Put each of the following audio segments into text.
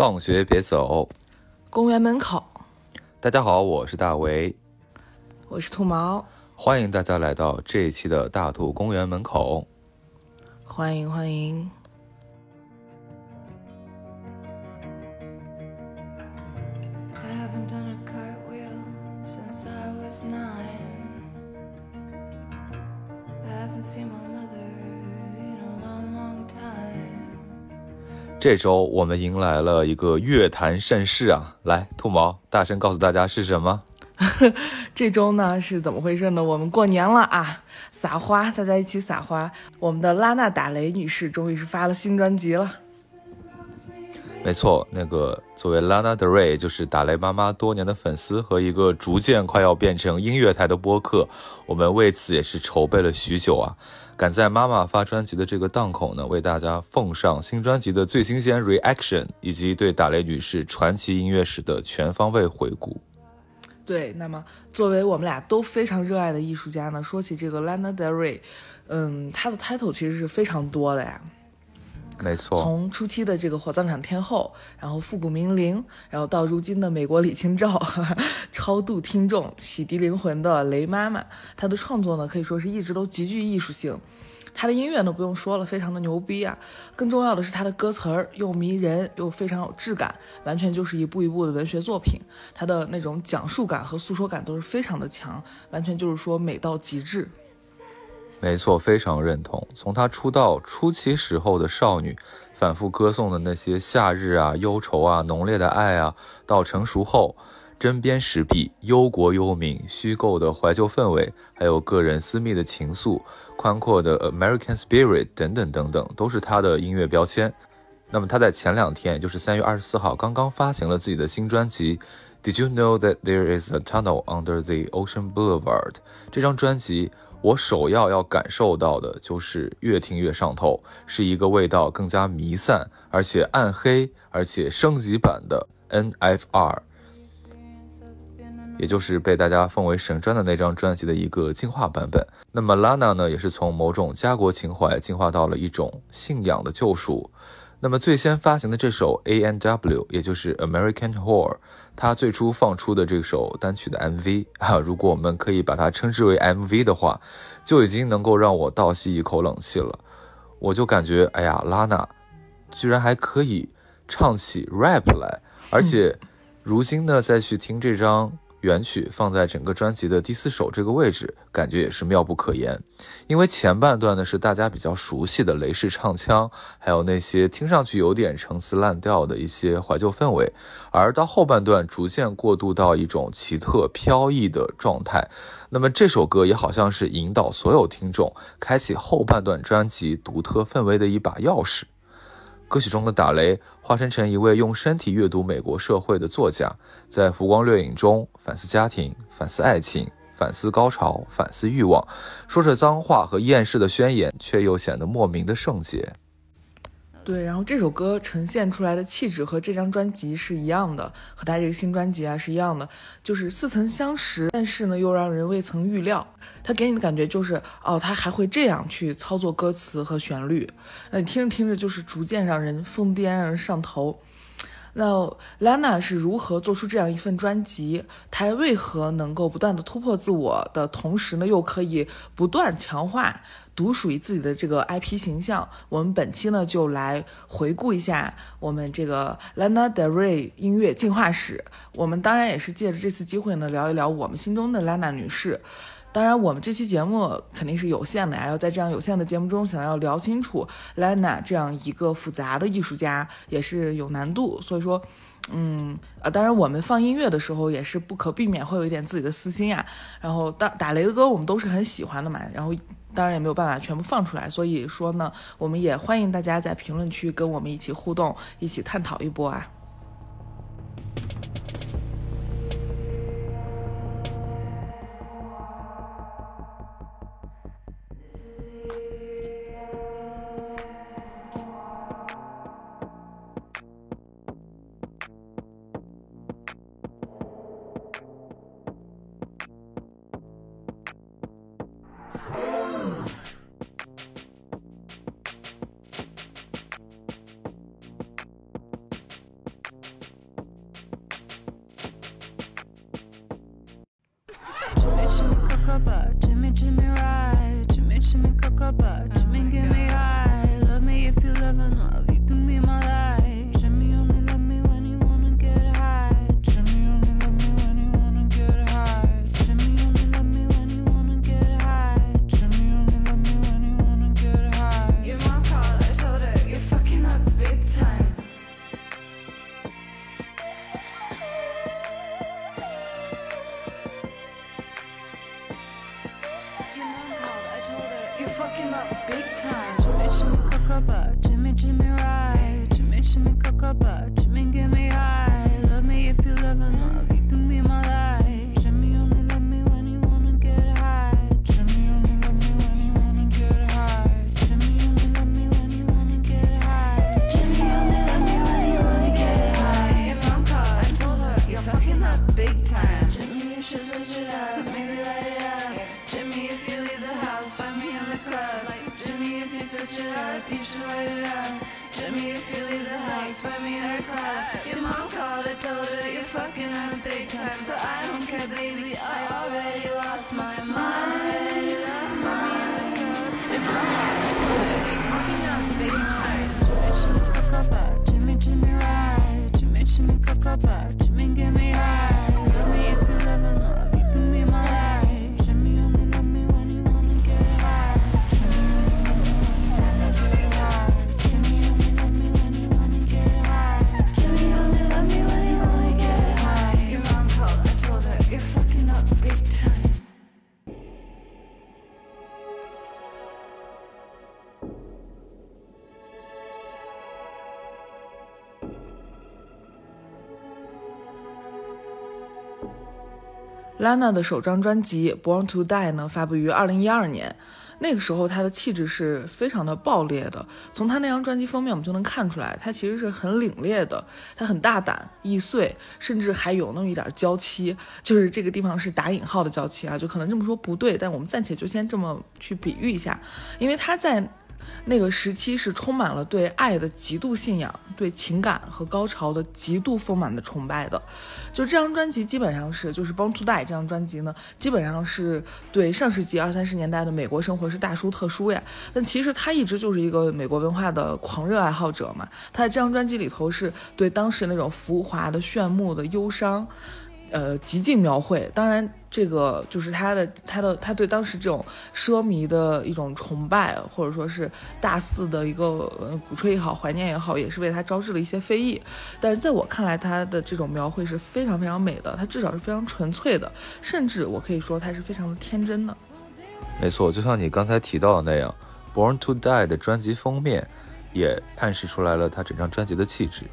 放学别走，公园门口，大家好，我是大为，我是兔毛，欢迎大家来到这一期的大兔公园门口。欢迎欢迎。这周我们迎来了一个乐坛盛世啊！来，兔毛，大声告诉大家是什么？这周呢是怎么回事呢？我们过年了啊，撒花，大家一起撒花。我们的拉娜·打雷女士终于是发了新专辑了。没错，那个作为 Lana Del Rey，就是打雷妈妈多年的粉丝和一个逐渐快要变成音乐台的播客，我们为此也是筹备了许久啊！赶在妈妈发专辑的这个档口呢，为大家奉上新专辑的最新鲜 reaction，以及对打雷女士传奇音乐史的全方位回顾。对，那么作为我们俩都非常热爱的艺术家呢，说起这个 Lana Del Rey，嗯，她的 title 其实是非常多的呀。没错，从初期的这个火葬场天后，然后复古名伶，然后到如今的美国李清照，超度听众、洗涤灵魂的雷妈妈，她的创作呢可以说是一直都极具艺术性。她的音乐呢不用说了，非常的牛逼啊！更重要的是她的歌词儿又迷人又非常有质感，完全就是一部一部的文学作品。她的那种讲述感和诉说感都是非常的强，完全就是说美到极致。没错，非常认同。从她出道初期时候的少女，反复歌颂的那些夏日啊、忧愁啊、浓烈的爱啊，到成熟后针砭时弊、忧国忧民、虚构的怀旧氛围，还有个人私密的情愫、宽阔的 American spirit 等等等等，都是她的音乐标签。那么她在前两天，也就是三月二十四号，刚刚发行了自己的新专辑《Did You Know That There Is a Tunnel Under the Ocean Boulevard》这张专辑。我首要要感受到的就是越听越上头，是一个味道更加弥散，而且暗黑，而且升级版的 NFR，也就是被大家奉为神专的那张专辑的一个进化版本。那么 Lana 呢，也是从某种家国情怀进化到了一种信仰的救赎。那么最先发行的这首 A N W，也就是 American Horror，它最初放出的这首单曲的 MV 啊，如果我们可以把它称之为 MV 的话，就已经能够让我倒吸一口冷气了。我就感觉，哎呀，拉娜居然还可以唱起 rap 来，而且如今呢，再去听这张。原曲放在整个专辑的第四首这个位置，感觉也是妙不可言。因为前半段呢是大家比较熟悉的雷式唱腔，还有那些听上去有点陈词滥调的一些怀旧氛围，而到后半段逐渐过渡到一种奇特飘逸的状态。那么这首歌也好像是引导所有听众开启后半段专辑独特氛围的一把钥匙。歌曲中的打雷化身成一位用身体阅读美国社会的作家，在浮光掠影中反思家庭、反思爱情、反思高潮、反思欲望，说着脏话和厌世的宣言，却又显得莫名的圣洁。对，然后这首歌呈现出来的气质和这张专辑是一样的，和他这个新专辑啊是一样的，就是似曾相识，但是呢又让人未曾预料。他给你的感觉就是，哦，他还会这样去操作歌词和旋律，那你听着听着就是逐渐让人疯癫，让人上头。那 Lana 是如何做出这样一份专辑？她为何能够不断的突破自我的同时呢，又可以不断强化独属于自己的这个 IP 形象？我们本期呢就来回顾一下我们这个 Lana Del Rey 音乐进化史。我们当然也是借着这次机会呢，聊一聊我们心中的 Lana 女士。当然，我们这期节目肯定是有限的呀，要在这样有限的节目中，想要聊清楚 Lana 这样一个复杂的艺术家，也是有难度。所以说，嗯，呃，当然我们放音乐的时候，也是不可避免会有一点自己的私心呀。然后打打雷的歌，我们都是很喜欢的嘛。然后当然也没有办法全部放出来，所以说呢，我们也欢迎大家在评论区跟我们一起互动，一起探讨一波啊。Lana 的首张专辑《Born to Die》呢，发布于二零一二年。那个时候，她的气质是非常的爆裂的。从她那张专辑封面，我们就能看出来，她其实是很凛冽的。她很大胆、易碎，甚至还有那么一点娇妻。就是这个地方是打引号的娇妻啊，就可能这么说不对，但我们暂且就先这么去比喻一下，因为她在。那个时期是充满了对爱的极度信仰，对情感和高潮的极度丰满的崇拜的。就这张专辑基本上是，就是《Born to Die》这张专辑呢，基本上是对上世纪二三十年代的美国生活是大书特书呀。但其实他一直就是一个美国文化的狂热爱好者嘛。他在这张专辑里头是对当时那种浮华的、炫目的、忧伤。呃，极尽描绘。当然，这个就是他的他的他对当时这种奢靡的一种崇拜，或者说是大肆的一个呃鼓吹也好，怀念也好，也是为他招致了一些非议。但是在我看来，他的这种描绘是非常非常美的，他至少是非常纯粹的，甚至我可以说他是非常的天真的。没错，就像你刚才提到的那样，《Born to Die》的专辑封面也暗示出来了他整张专辑的气质。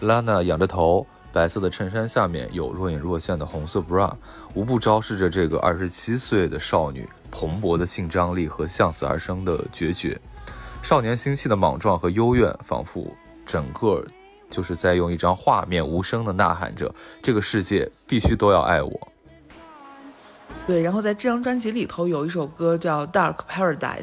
拉娜仰着头。白色的衬衫下面有若隐若现的红色 bra，无不昭示着这个二十七岁的少女蓬勃的性张力和向死而生的决绝。少年心气的莽撞和幽怨，仿佛整个就是在用一张画面无声的呐喊着：这个世界必须都要爱我。对，然后在这张专辑里头有一首歌叫《Dark Paradise》，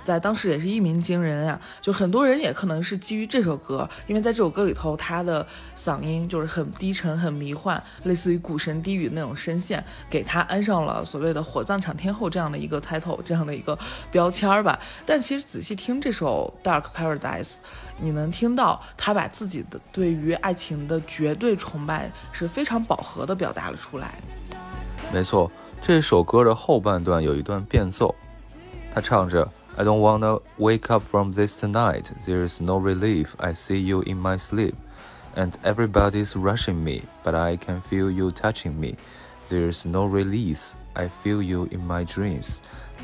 在当时也是一鸣惊人啊！就很多人也可能是基于这首歌，因为在这首歌里头，他的嗓音就是很低沉、很迷幻，类似于古神低语那种声线，给他安上了所谓的“火葬场天后”这样的一个 title，这样的一个标签儿吧。但其实仔细听这首《Dark Paradise》，你能听到他把自己的对于爱情的绝对崇拜是非常饱和的表达了出来。没错。这首歌的后半段有一段变奏，他唱着 "I don't wanna wake up from this tonight. There's no relief. I see you in my sleep, and everybody's rushing me, but I can feel you touching me. There's no release. I feel you in my dreams,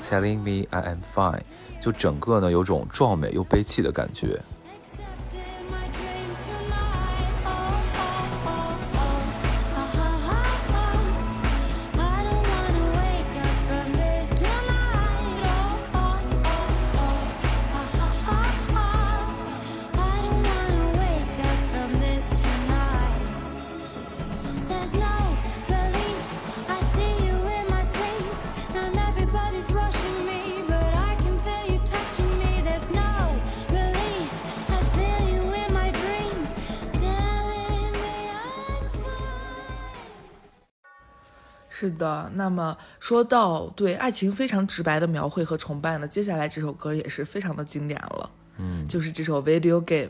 telling me I am fine." 就整个呢有种壮美又悲泣的感觉。 是的，那么说到对爱情非常直白的描绘和崇拜呢，接下来这首歌也是非常的经典了，嗯，就是这首《Video Game》。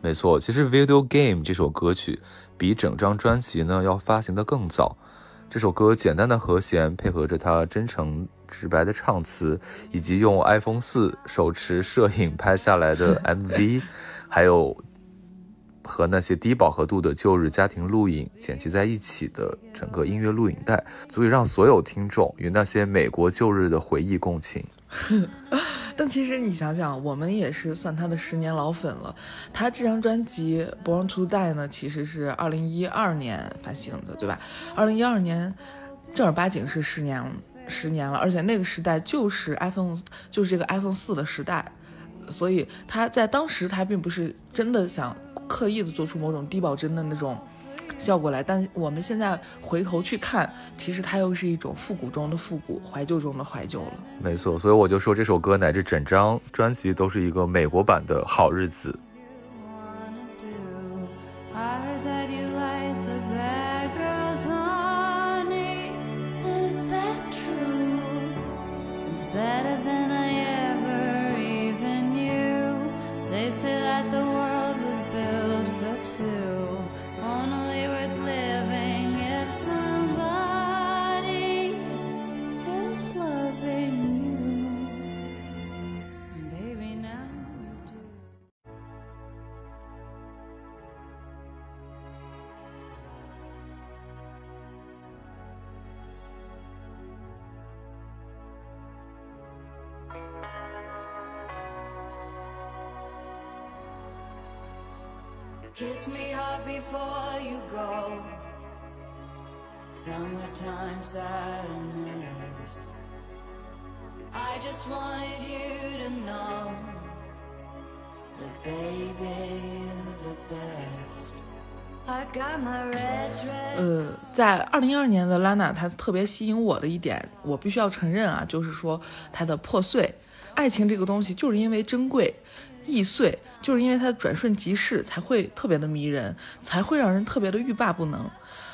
没错，其实《Video Game》这首歌曲比整张专辑呢要发行的更早。这首歌简单的和弦配合着它真诚直白的唱词，以及用 iPhone 四手持摄影拍下来的 MV，还有和那些低饱和度的旧日家庭录影剪辑在一起的整个音乐录影带，足以让所有听众与那些美国旧日的回忆共情。但其实你想想，我们也是算他的十年老粉了。他这张专辑《Born to Die》呢，其实是二零一二年发行的，对吧？二零一二年正儿八经是十年十年了，而且那个时代就是 iPhone，就是这个 iPhone 四的时代，所以他在当时他并不是真的想刻意的做出某种低保真的那种。效果来，但我们现在回头去看，其实它又是一种复古中的复古，怀旧中的怀旧了。没错，所以我就说这首歌乃至整张专辑都是一个美国版的好日子。I 在二零一二年的 Lana，，她特别吸引我的一点，我必须要承认啊，就是说她的破碎。爱情这个东西，就是因为珍贵、易碎，就是因为它转瞬即逝，才会特别的迷人，才会让人特别的欲罢不能。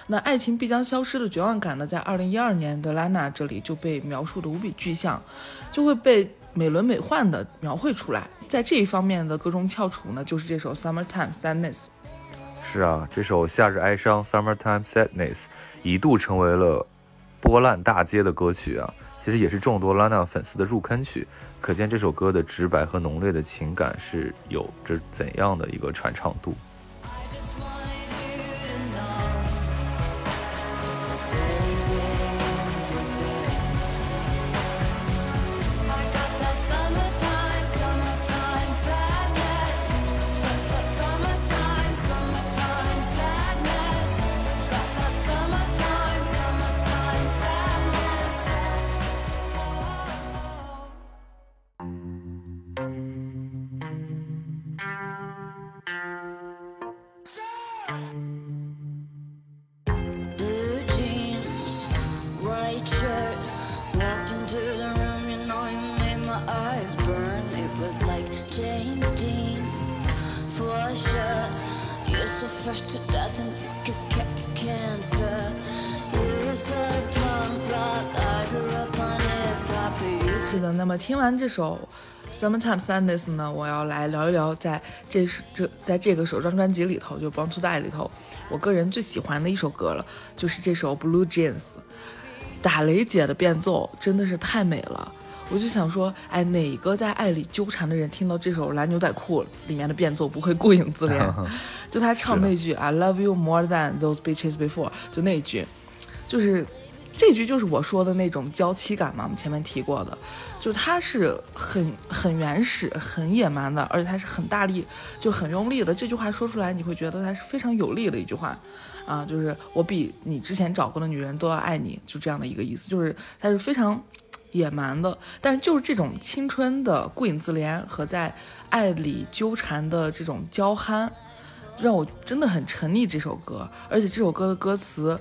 那爱情必将消失的绝望感呢，在二零一二年的 Lana 这里就被描述的无比具象，就会被美轮美奂的描绘出来。在这一方面的歌中翘楚呢，就是这首《Summertime Sadness》。是啊，这首《夏日哀伤》（Summertime Sadness） 一度成为了波烂大街的歌曲啊，其实也是众多 Lana 粉丝的入坑曲。可见这首歌的直白和浓烈的情感是有着怎样的一个传唱度。听完这首《Summertime Sadness》呢，我要来聊一聊在这是这在这个首张专辑里头，就《Born to Die》里头，我个人最喜欢的一首歌了，就是这首《Blue Jeans》。打雷姐的变奏真的是太美了，我就想说，哎，哪个在爱里纠缠的人听到这首《蓝牛仔裤》里面的变奏不会顾影自怜？就他唱那句 “I love you more than those bitches before”，就那一句，就是这句就是我说的那种娇妻感嘛，我们前面提过的，就是它是很很原始、很野蛮的，而且它是很大力，就很用力的。这句话说出来，你会觉得它是非常有力的一句话，啊，就是我比你之前找过的女人都要爱你，就这样的一个意思，就是它是非常野蛮的，但是就是这种青春的顾影自怜和在爱里纠缠的这种娇憨，让我真的很沉溺这首歌，而且这首歌的歌词。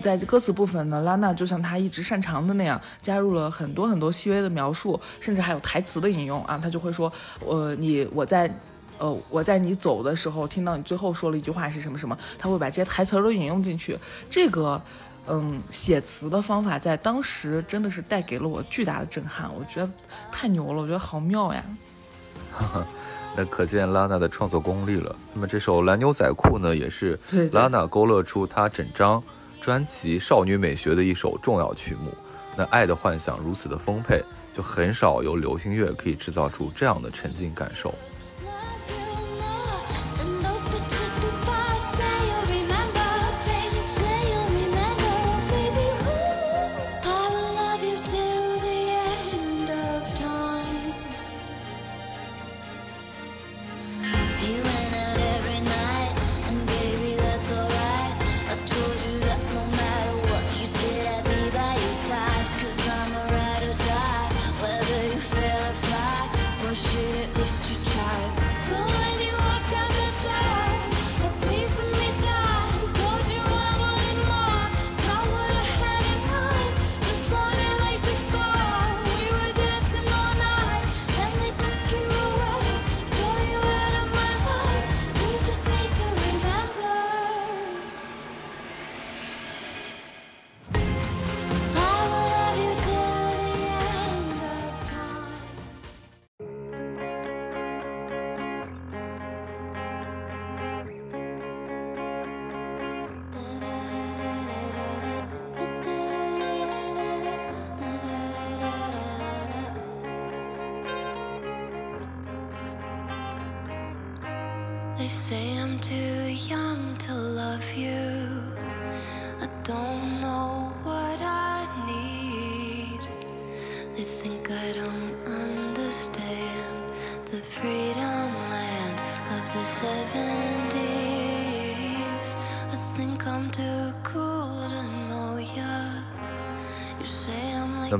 在歌词部分呢，拉娜就像她一直擅长的那样，加入了很多很多细微的描述，甚至还有台词的引用啊。她就会说，呃，你我在，呃，我在你走的时候，听到你最后说了一句话是什么什么，她会把这些台词儿都引用进去。这个，嗯，写词的方法在当时真的是带给了我巨大的震撼，我觉得太牛了，我觉得好妙呀。那可见拉娜的创作功力了。那么这首《蓝牛仔裤》呢，也是拉娜勾勒出她整张专辑少女美学的一首重要曲目。那爱的幻想如此的丰沛，就很少有流行乐可以制造出这样的沉浸感受。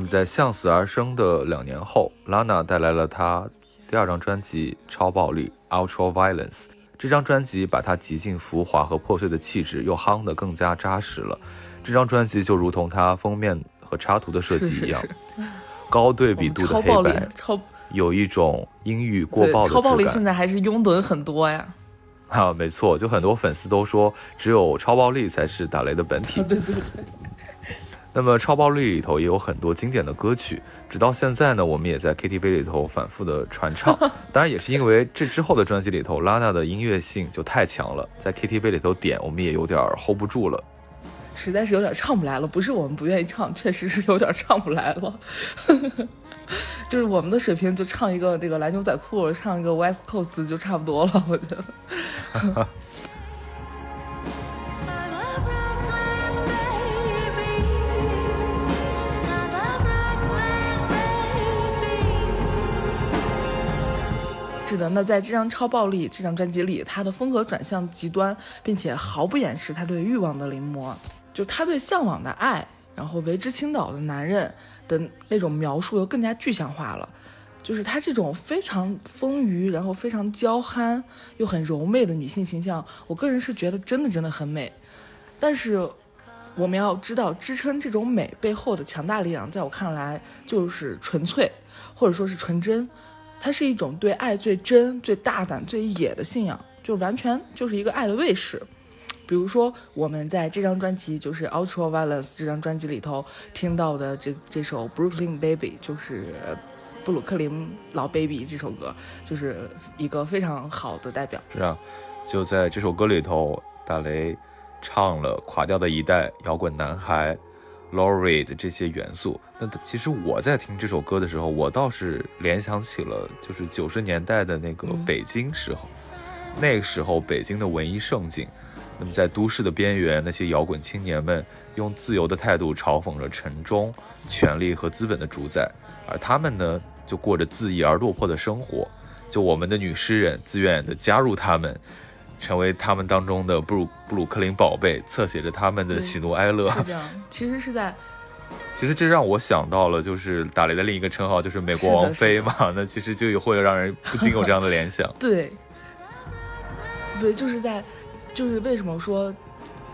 么在向死而生的两年后，Lana 带来了她第二张专辑《超暴力》（Ultra Violence）。这张专辑把她极尽浮华和破碎的气质又夯得更加扎实了。这张专辑就如同她封面和插图的设计一样，是是是，高对比度超暴力的黑白，，超有一种阴郁过对爆的超暴力现在还是拥趸很多呀。啊，没错，就很多粉丝都说，只有超暴力才是打雷的本体。对 对对，那么超暴力里头也有很多经典的歌曲，直到现在呢，我们也在 KTV 里头反复的传唱。当然，也是因为这之后的专辑里头，拉娜的音乐性就太强了，在 KTV 里头点，我们也有点 hold 不住了。实在是有点唱不来了，不是我们不愿意唱，确实是有点唱不来了。就是我们的水平，就唱一个这个蓝牛仔裤，唱一个 West Coast 就差不多了，我觉得。是的，那在这张《超暴力》这张专辑里，他的风格转向极端，并且毫不掩饰他对欲望的临摹，就他对向往的爱，然后为之倾倒的男人的那种描述又更加具象化了。就是她这种非常丰腴，然后非常娇憨又很柔媚的女性形象，我个人是觉得真的真的很美。但是我们要知道，支撑这种美背后的强大力量，在我看来就是纯粹，或者说是纯真。它是一种对爱最真、最大胆、最野的信仰，就完全就是一个爱的卫士。比如说，我们在这张专辑就是《Ultra Violence》这张专辑里头听到的这这首《Brooklyn Baby》，就是布鲁克林老 baby 这首歌，就是一个非常好的代表。是啊，就在这首歌里头，大雷唱了垮掉的一代摇滚男孩 Laurie 的这些元素。那其实我在听这首歌的时候，我倒是联想起了就是九十年代的那个嗯北京时候，那个时候北京的文艺盛景。那么在都市的边缘，那些摇滚青年们用自由的态度嘲讽着城中权力和资本的主宰，而他们呢，就过着恣意而落魄的生活。就我们的女诗人自愿的加入他们，成为他们当中的布鲁布鲁克林宝贝，侧写着他们的喜怒哀乐。是这样，其实是在 其实这让我想到了，就是打雷的另一个称号就是美国王妃嘛。那其实就会让人不禁有这样的联想。对，对，就是在，就是为什么说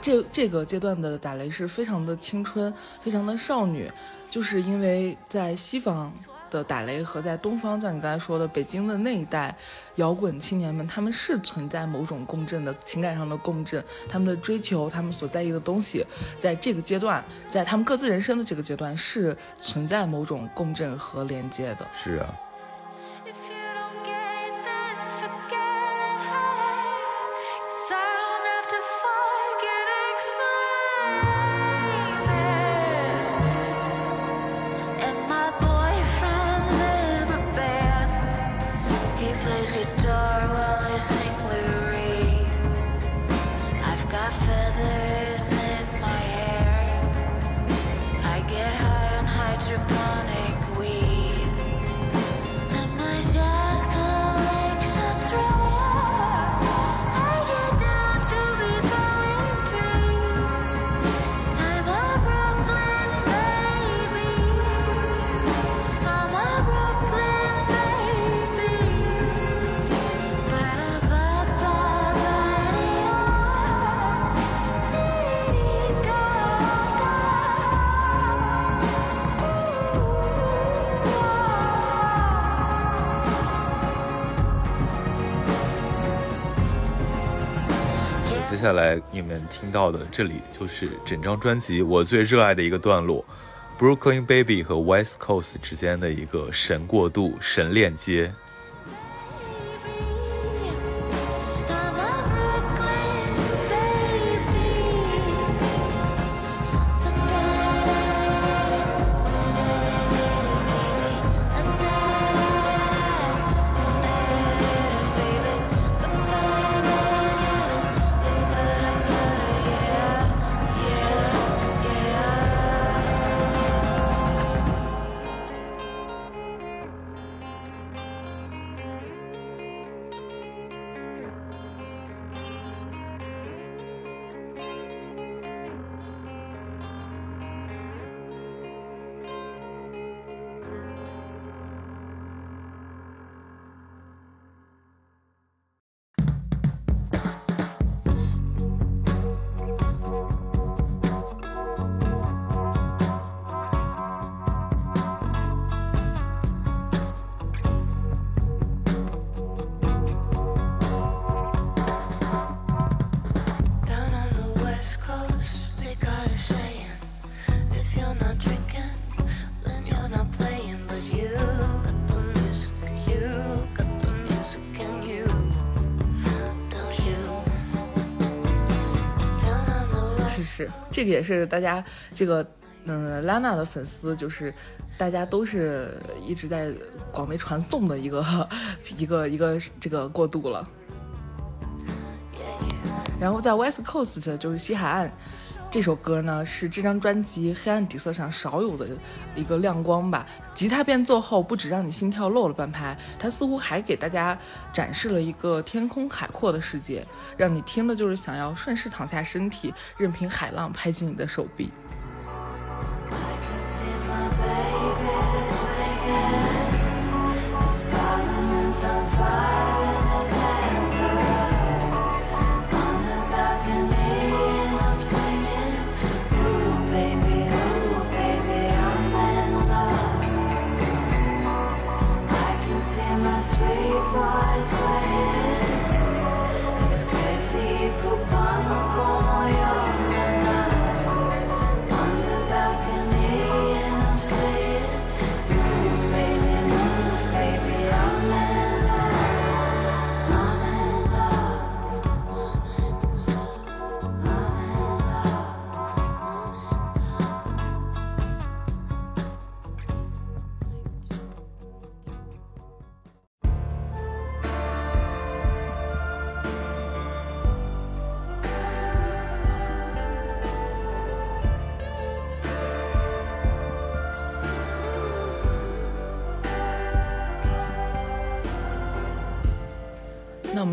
这这个阶段的打雷是非常的青春，非常的少女，就是因为在西方的打雷和在东方，像你刚才说的北京的那一代摇滚青年们，他们是存在某种共振的情感上的共振，他们的追求，他们所在意的东西，在这个阶段，在他们各自人生的这个阶段是存在某种共振和连接的。是啊，接下来你们听到的这里就是整张专辑我最热爱的一个段落，Brooklyn Baby 和 West Coast 之间的一个神过渡、神链接。也是大家这个嗯拉娜的粉丝，就是大家都是一直在广为传颂的一个 一个一个这个过渡了。然后在 West Coast 就是西海岸，这首歌呢是这张专辑黑暗底色上少有的一个亮光吧。吉他变奏后，不止让你心跳漏了半拍，它似乎还给大家展示了一个天空海阔的世界，让你听的就是想要顺势躺下身体，任凭海浪拍击你的手臂。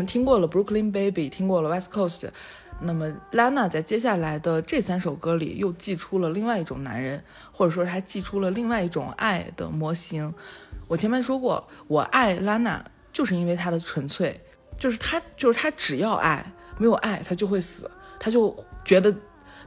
听过了 Brooklyn Baby，听过了 West Coast，那么 Lana 在接下来的这三首歌里又寄出了另外一种男人，或者说她寄出了另外一种爱的模型。我前面说过，我爱 Lana 就是因为她的纯粹，就是她就是她只要爱，没有爱她就会死，她就觉得，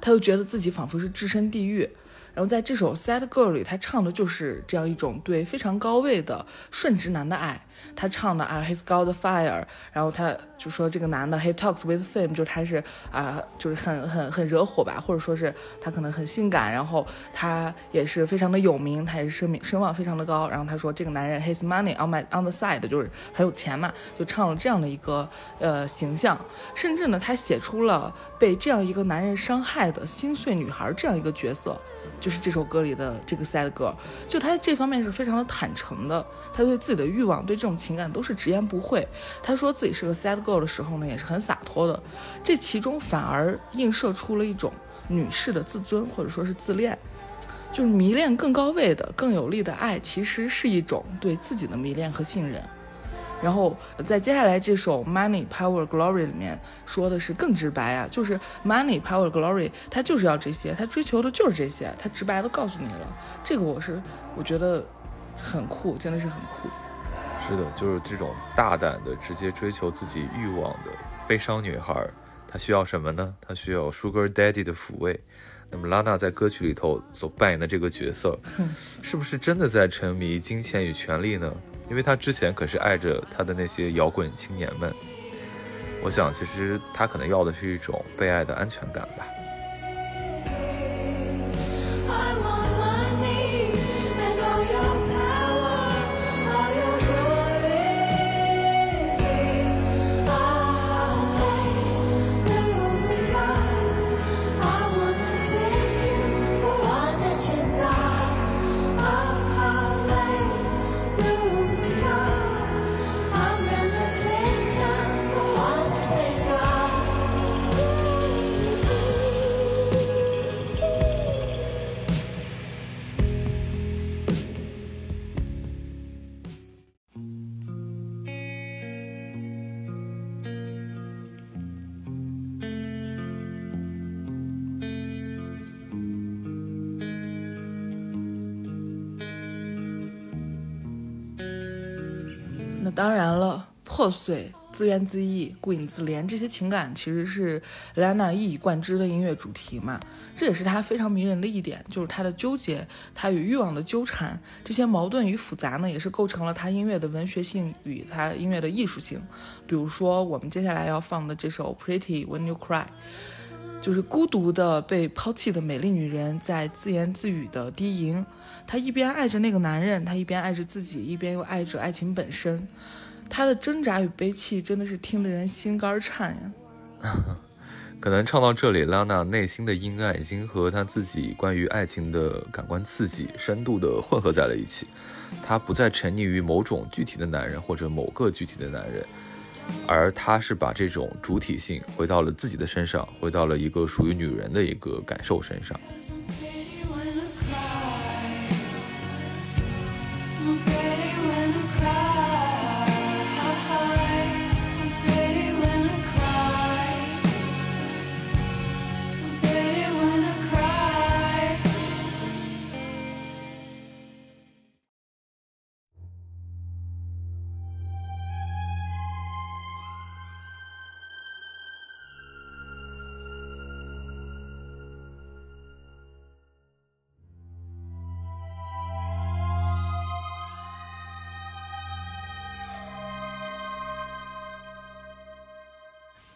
她就觉得自己仿佛是置身地狱。然后在这首《Sad Girl》里，他唱的就是这样一种对非常高位的顺直男的爱。他唱的啊，He's got fire，然后他就说这个男的 He talks with fame，就是他是啊、就是很很很惹火吧，或者说是他可能很性感，然后他也是非常的有名，他也是声名声望非常的高。然后他说这个男人 His money on my on the side，就是很有钱嘛，就唱了这样的一个呃形象。甚至呢，他写出了被这样一个男人伤害的心碎女孩这样一个角色。就是这首歌里的这个 sad girl，就他这方面是非常的坦诚的，他对自己的欲望、对这种情感都是直言不讳。他说自己是个 sad girl 的时候呢，也是很洒脱的。这其中反而映射出了一种女士的自尊或者说是自恋，就是迷恋更高位的、更有力的爱，其实是一种对自己的迷恋和信任。然后在接下来这首《Money Power Glory》里面说的是更直白啊，就是 Money Power Glory，他就是要这些，他追求的就是这些，他直白的告诉你了。这个我是我觉得很酷，真的是很酷。是的，就是这种大胆的直接追求自己欲望的悲伤女孩，她需要什么呢？她需要 Sugar Daddy 的抚慰。那么拉娜在歌曲里头所扮演的这个角色，是不是真的在沉迷金钱与权力呢？因为她之前可是爱着她的那些摇滚青年们。我想，其实她可能要的是一种被爱的安全感吧。I want 当然了，破碎、自怨自艾、顾影自怜这些情感，其实是 Lana 一以贯之的音乐主题嘛。这也是她非常迷人的一点，就是她的纠结，她与欲望的纠缠，这些矛盾与复杂呢，也是构成了她音乐的文学性与她音乐的艺术性。比如说，我们接下来要放的这首《Pretty When You Cry》。就是孤独的被抛弃的美丽女人在自言自语的低吟，她一边爱着那个男人，她一边爱着自己，一边又爱着爱情本身。她的挣扎与悲泣真的是听得人心肝颤呀！可能唱到这里，拉娜内心的阴暗已经和她自己关于爱情的感官刺激深度的混合在了一起。她不再沉溺于某种具体的男人或者某个具体的男人，而她是把这种主体性回到了自己的身上，回到了一个属于女人的一个感受身上。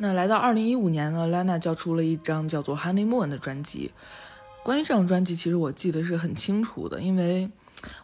那来到二零一五年呢，Lana 交出了一张叫做《Honeymoon》的专辑。关于这张专辑，其实我记得是很清楚的，因为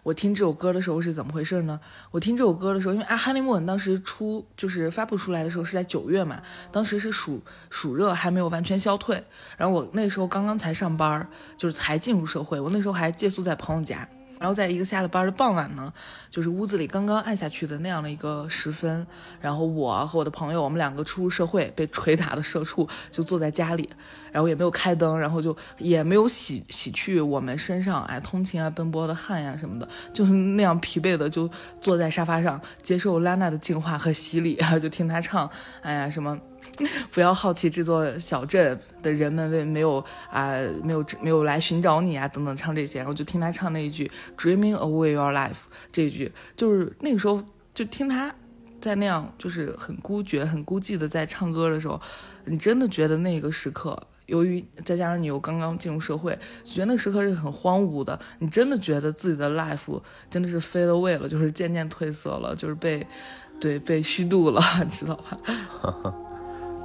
我听这首歌的时候是怎么回事呢？我听这首歌的时候，因为啊，《Honeymoon》当时出就是发布出来的时候是在九月嘛，当时是暑暑热还没有完全消退，然后我那时候刚刚才上班，就是才进入社会，我那时候还借宿在朋友家。然后在一个下了班的傍晚呢，就是屋子里刚刚暗下去的那样的一个时分，然后我和我的朋友，我们两个初入社会被捶打的社畜，就坐在家里，然后也没有开灯，然后就也没有洗洗去我们身上哎通勤啊奔波的汗呀什么的，就是那样疲惫的就坐在沙发上接受拉娜的净化和洗礼啊，就听她唱，哎呀什么。不要好奇这座小镇的人们为没有啊、没有没有来寻找你啊等等唱这些，然后就听他唱那一句 "Dreaming away your life" 这一句，就是那个时候就听他在那样就是很孤绝、很孤寂的在唱歌的时候，你真的觉得那个时刻，由于再加上你又刚刚进入社会，觉得那个时刻是很荒芜的，你真的觉得自己的 life 真的是 fade away 了，就是渐渐褪色了，就是被对被虚度了，你知道吧？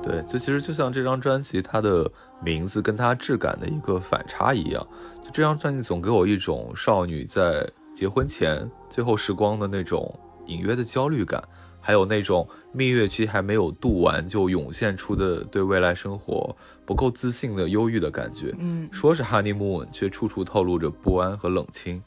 对，就其实就像这张专辑，它的名字跟它质感的一个反差一样。就这张专辑总给我一种少女在结婚前最后时光的那种隐约的焦虑感，还有那种蜜月期还没有度完就涌现出的对未来生活不够自信的忧郁的感觉。嗯，说是 honeymoon，却处处透露着不安和冷清。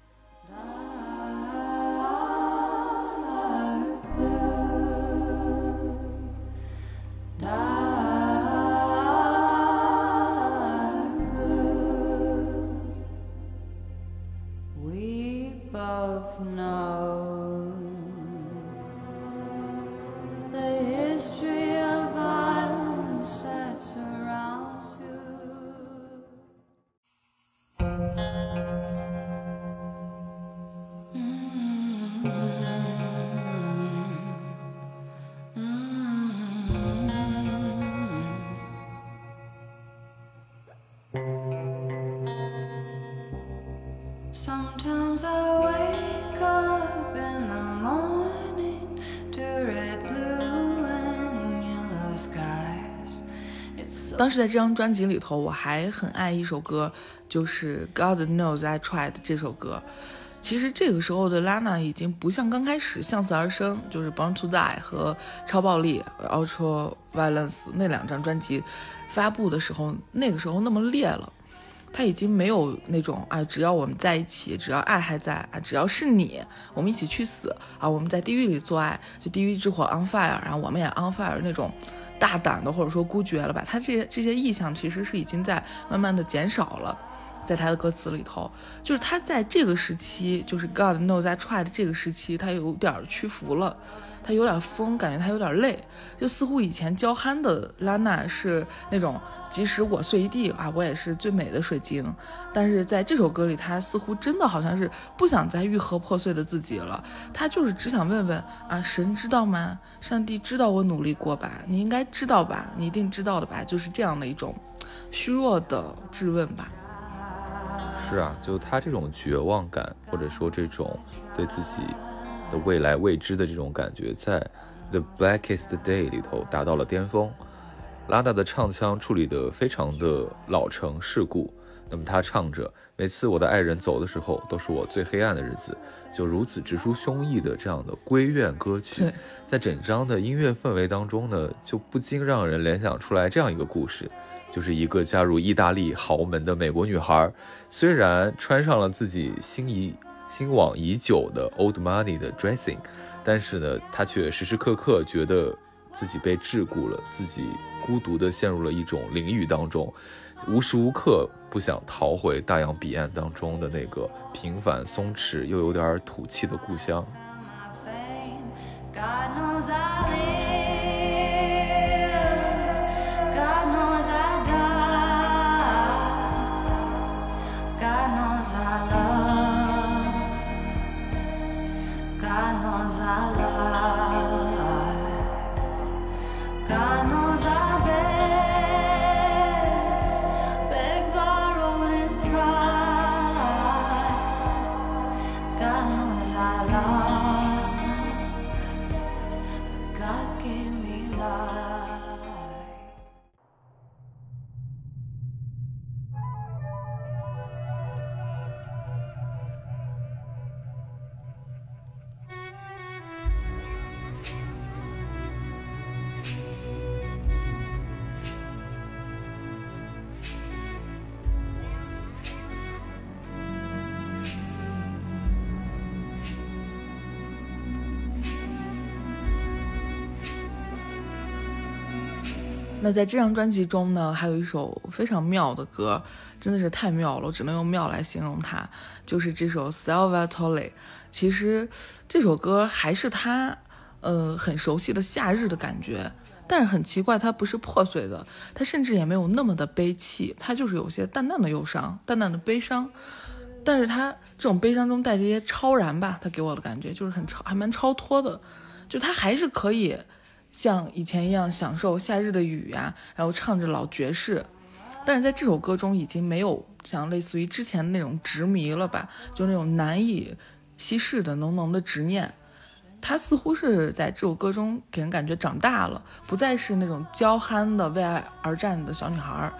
当时在这张专辑里头，我还很爱一首歌，就是《God Knows I Tried》这首歌。其实这个时候的拉娜已经不像刚开始向死而生，就是《Born to Die》和《超暴力》（Ultra Violence） 那两张专辑发布的时候，那个时候那么烈了。他已经没有那种啊，只要我们在一起，只要爱还在啊，只要是你，我们一起去死啊，我们在地狱里做爱，就地狱之火 on fire，然后我们也 on fire 那种大胆的或者说孤绝了吧？他这些这些意象其实是已经在慢慢的减少了。在他的歌词里头，就是他在这个时期，就是 God knows I tried 这个时期，他有点屈服了，他有点疯，感觉他有点累，就似乎以前娇憨的拉娜是那种即使我碎一地啊，我也是最美的水晶，但是在这首歌里，他似乎真的好像是不想再愈合破碎的自己了，他就是只想问问啊，神知道吗？上帝知道我努力过吧？你应该知道吧？你一定知道的吧？就是这样的一种虚弱的质问吧。是啊，就他这种绝望感，或者说这种对自己的未来未知的这种感觉，在《The Blackest Day》里头达到了巅峰。拉达的唱腔处理得非常的老成世故，那么他唱着“每次我的爱人走的时候，都是我最黑暗的日子”，就如此直抒胸臆的这样的闺怨歌曲，在整张的音乐氛围当中呢，就不禁让人联想出来这样一个故事，就是一个加入意大利豪门的美国女孩，虽然穿上了自己心仪心往已久的 old money 的 dressing，但是呢，他却时时刻刻觉得自己被桎梏了，自己孤独地陷入了一种囹圄当中，无时无刻不想逃回大洋彼岸当中的那个平凡松弛又有点土气的故乡。那在这张专辑中呢，还有一首非常妙的歌，真的是太妙了，我只能用妙来形容它，就是这首《Salvatore》。其实这首歌还是他呃很熟悉的夏日的感觉，但是很奇怪，它不是破碎的，它甚至也没有那么的悲戚，它就是有些淡淡的忧伤，淡淡的悲伤。但是它这种悲伤中带着一些超然吧，它给我的感觉就是很超，还蛮超脱的，就它还是可以像以前一样享受夏日的雨呀、然后唱着老爵士，但是在这首歌中已经没有像类似于之前那种执迷了吧，就那种难以稀释的浓浓的执念。他似乎是在这首歌中给人感觉长大了，不再是那种娇憨的为爱而战的小女孩。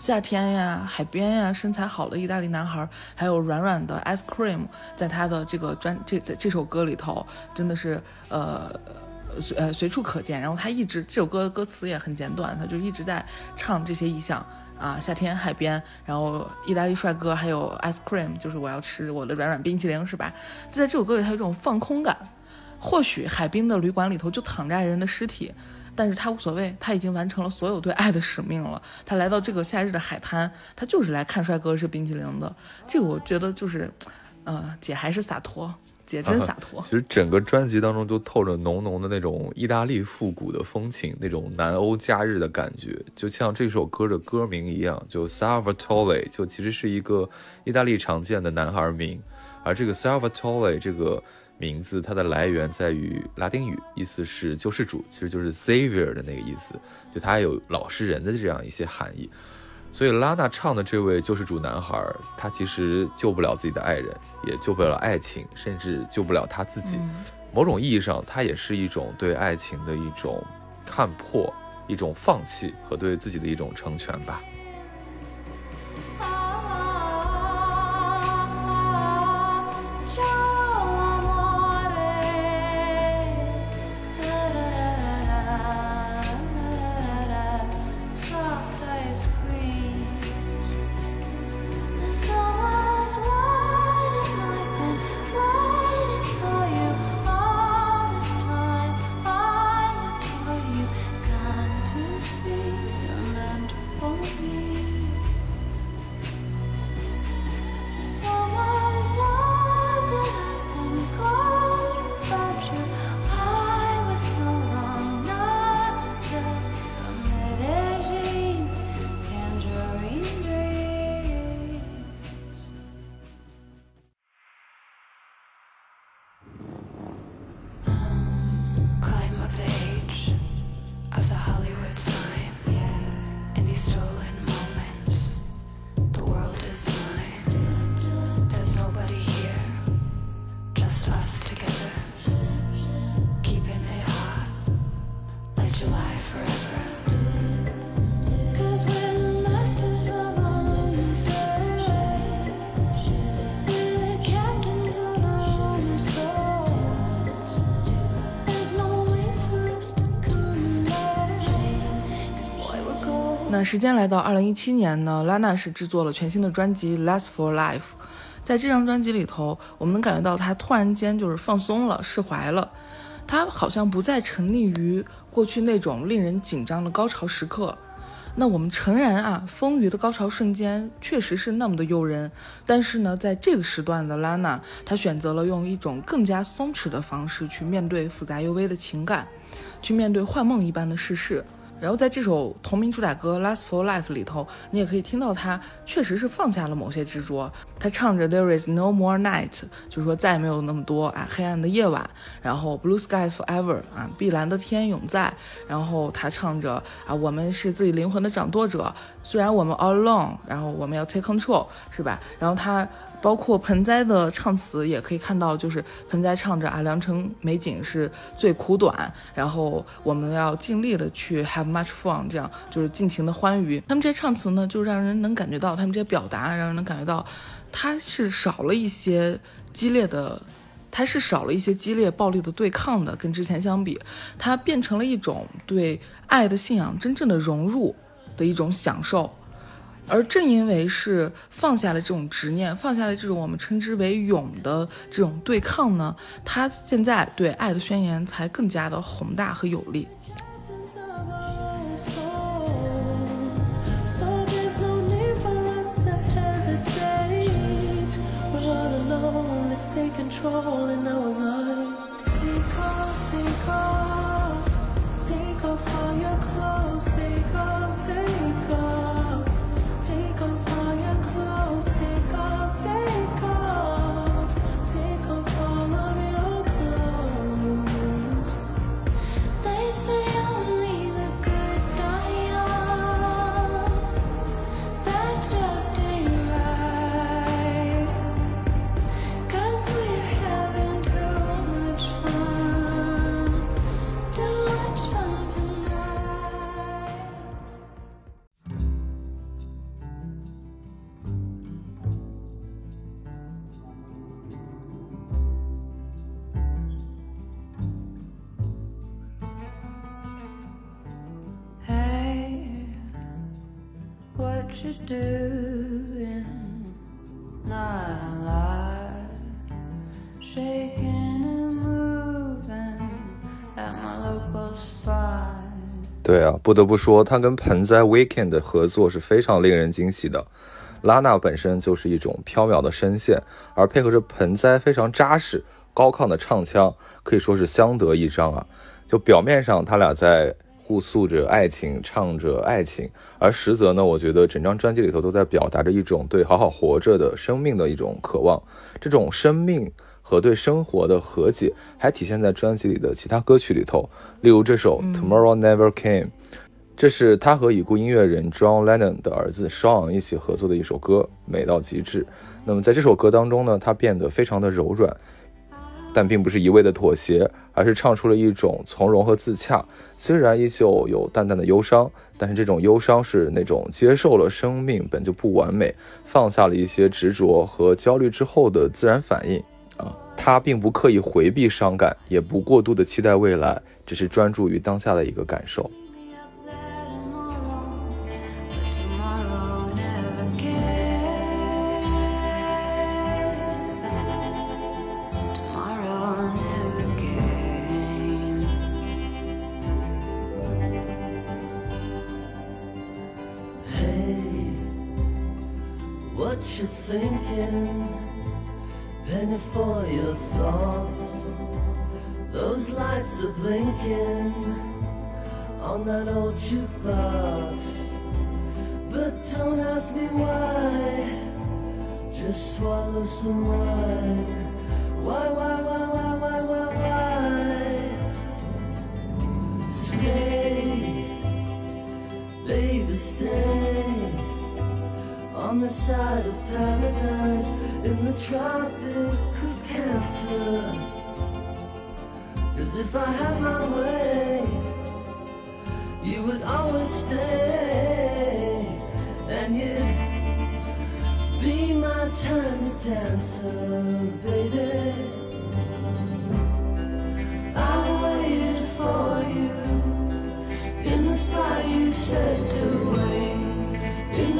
夏天呀，海边呀，身材好的意大利男孩，还有软软的 ice cream，在他的这个专这这这首歌里头，真的是呃随呃随处可见。然后他一直这首歌歌词也很简短，他就一直在唱这些意象啊，夏天海边，然后意大利帅哥，还有 ice cream，就是我要吃我的软软冰淇淋，是吧？就在这首歌里，他有这种放空感。或许海滨的旅馆里头就躺着爱人的尸体，但是他无所谓，他已经完成了所有对爱的使命了。他来到这个夏日的海滩，他就是来看帅哥吃冰淇淋的。这个我觉得就是，呃，姐还是洒脱，姐真洒脱。其实整个专辑当中都透着浓浓的那种意大利复古的风情，那种南欧假日的感觉，就像这首歌的歌名一样，就 Salvatore，就其实是一个意大利常见的男孩名，而这个 Salvatore 这个名字它的来源在于拉丁语，意思是救世主，其实就是 Savior 的那个意思，就它有老实人的这样一些含义。所以拉娜唱的这位救世主男孩，他其实救不了自己的爱人，也救不了爱情，甚至救不了他自己。某种意义上，他也是一种对爱情的一种看破、一种放弃和对自己的一种成全吧。时间来到二零一七年呢，Lana 是制作了全新的专辑《Last for Life》。在这张专辑里头，我们能感觉到她突然间就是放松了、释怀了。她好像不再沉溺于过去那种令人紧张的高潮时刻。那我们诚然啊，丰腴的高潮瞬间确实是那么的诱人，但是呢，在这个时段的拉娜，她选择了用一种更加松弛的方式去面对复杂又微的情感，去面对幻梦一般的世事。然后在这首同名主打歌《Last for Life》里头，你也可以听到他确实是放下了某些执着。他唱着 There is no more night，就是说再也没有那么多啊黑暗的夜晚。然后 Blue skies forever 啊碧蓝的天永在。然后他唱着啊我们是自己灵魂的掌舵者，虽然我们 all alone，然后我们要 take control，是吧？然后他。包括盆栽的唱词也可以看到，就是盆栽唱着啊，良辰美景是最苦短，然后我们要尽力的去 have much fun，这样就是尽情的欢愉。他们这些唱词呢，就让人能感觉到他们这些表达，让人能感觉到，它是少了一些激烈的，它是少了一些激烈暴力的对抗的，跟之前相比，它变成了一种对爱的信仰真正的融入的一种享受。而正因为是放下了这种执念，放下了这种我们称之为勇的这种对抗呢，他现在对爱的宣言才更加的宏大和有力。Take control. And I was like, what you doing? Not alive, shaking and moving at my local spot. 对啊，不得不说，他跟盆栽 Weekend 的合作是非常令人惊喜的。拉娜本身就是一种飘渺的声线，而配合着盆栽非常扎实、高亢的唱腔，可以说是相得益彰啊。就表面上他俩在互诉着爱情，唱着爱情，而实则呢，我觉得整张专辑里头都在表达着一种对好好活着的生命的一种渴望。这种生命和对生活的和解，还体现在专辑里的其他歌曲里头，例如这首《Tomorrow Never Came》。这是他和已故音乐人 John Lennon 的儿子 Sean 一起合作的一首歌，美到极致。那么在这首歌当中呢，他变得非常的柔软，但并不是一味的妥协，而是唱出了一种从容和自洽。虽然依旧有淡淡的忧伤，但是这种忧伤是那种接受了生命本就不完美，放下了一些执着和焦虑之后的自然反应啊。他并不刻意回避伤感，也不过度的期待未来，只是专注于当下的一个感受。What you're thinking? Penny for your thoughts. Those lights are blinking on that old jukebox. But don't ask me why. Just swallow some wine. Why, why, why, why, why, why, why? Stay baby, stay on the side of paradise in the tropic of Cancer. Cause if I had my way, you would always stay, and you'd be my tiny dancer, baby. I waited for you in the spot you said to wait.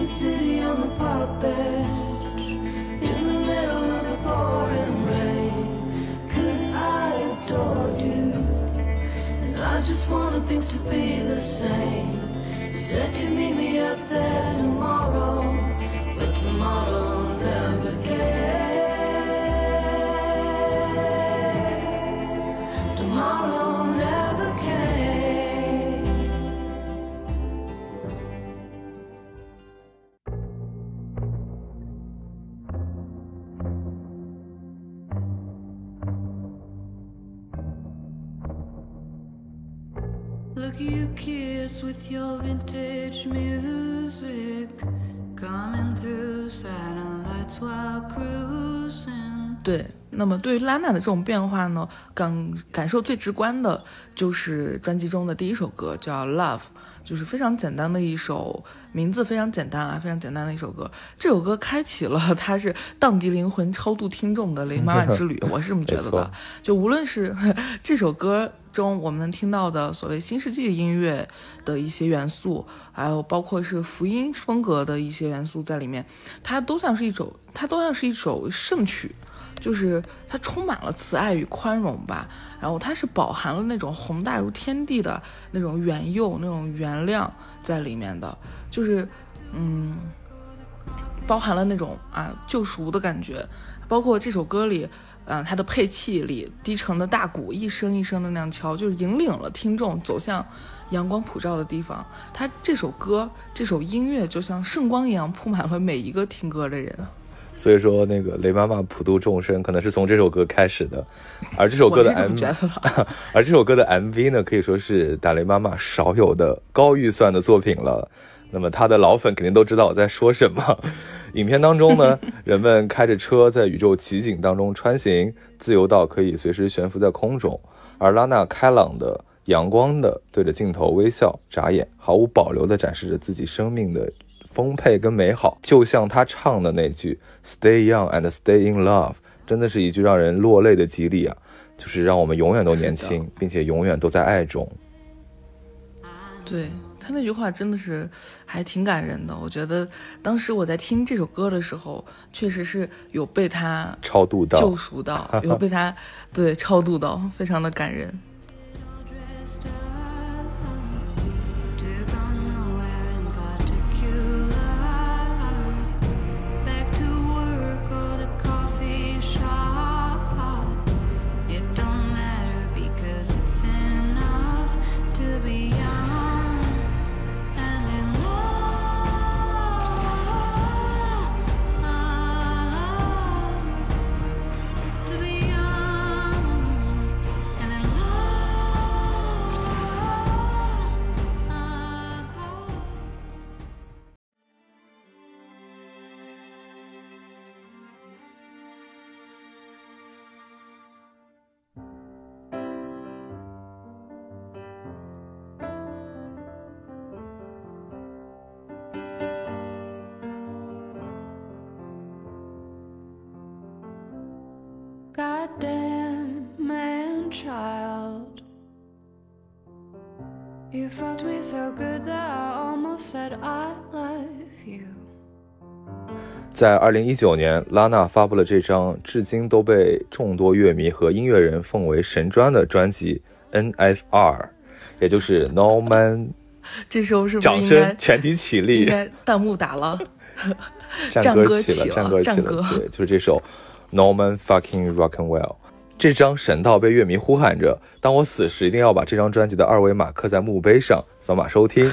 City on the park bench in the middle of the pouring rain. Cause I adored you, and I just wanted things to be the same. You said you'd meet me up there tomorrow, but tomorrow 对，那么对于拉娜的这种变化呢，感感受最直观的就是专辑中的第一首歌，叫《Love》，就是非常简单的一首，名字非常简单啊，非常简单的一首歌。这首歌开启了它是荡涤灵魂、超度听众的雷 妈妈之旅，我是这么觉得的。就无论是 这首歌中我们能听到的所谓新世纪音乐的一些元素，还有包括是福音风格的一些元素在里面，它都像是一首，它都像是一首圣曲。就是它充满了慈爱与宽容吧，然后它是饱含了那种宏大如天地的那种远佑、那种原谅在里面的，就是嗯，包含了那种啊救赎的感觉，包括这首歌里。嗯，它的配器里低沉的大鼓一声一声的那样敲，就是引领了听众走向阳光普照的地方。它这首歌，这首音乐就像圣光一样铺满了每一个听歌的人。所以说，那个雷妈妈普度众生，可能是从这首歌开始的。而这首歌的 M，而这首歌的 MV 呢，可以说是打雷妈妈少有的高预算的作品了。那么他的老粉肯定都知道我在说什么。影片当中呢，人们开着车在宇宙奇景当中穿行，自由到可以随时悬浮在空中。而拉娜开朗的、阳光的对着镜头微笑、眨眼，毫无保留地展示着自己生命的丰沛跟美好，就像他唱的那句 “Stay young and stay in love”，真的是一句让人落泪的激励啊！就是让我们永远都年轻，并且永远都在爱中。对他那句话真的是还挺感人的。我觉得当时我在听这首歌的时候，确实是有被他超度到救赎到，有被他对超度到，非常的感人。You fucked me so good that I almost said I love you. 在二零一九年，拉娜发布了这张至今都被众多乐迷和音乐人奉为神专的专辑《NFR》，也就是 No Man。这时候是不是掌应该声，全体起应立，该弹幕打了？战战歌起了，战歌起了对，就是这首 Norman Fucking Rockenwell。这张神道被乐迷呼喊着：“当我死时，一定要把这张专辑的二维码刻在墓碑上，扫码收听。”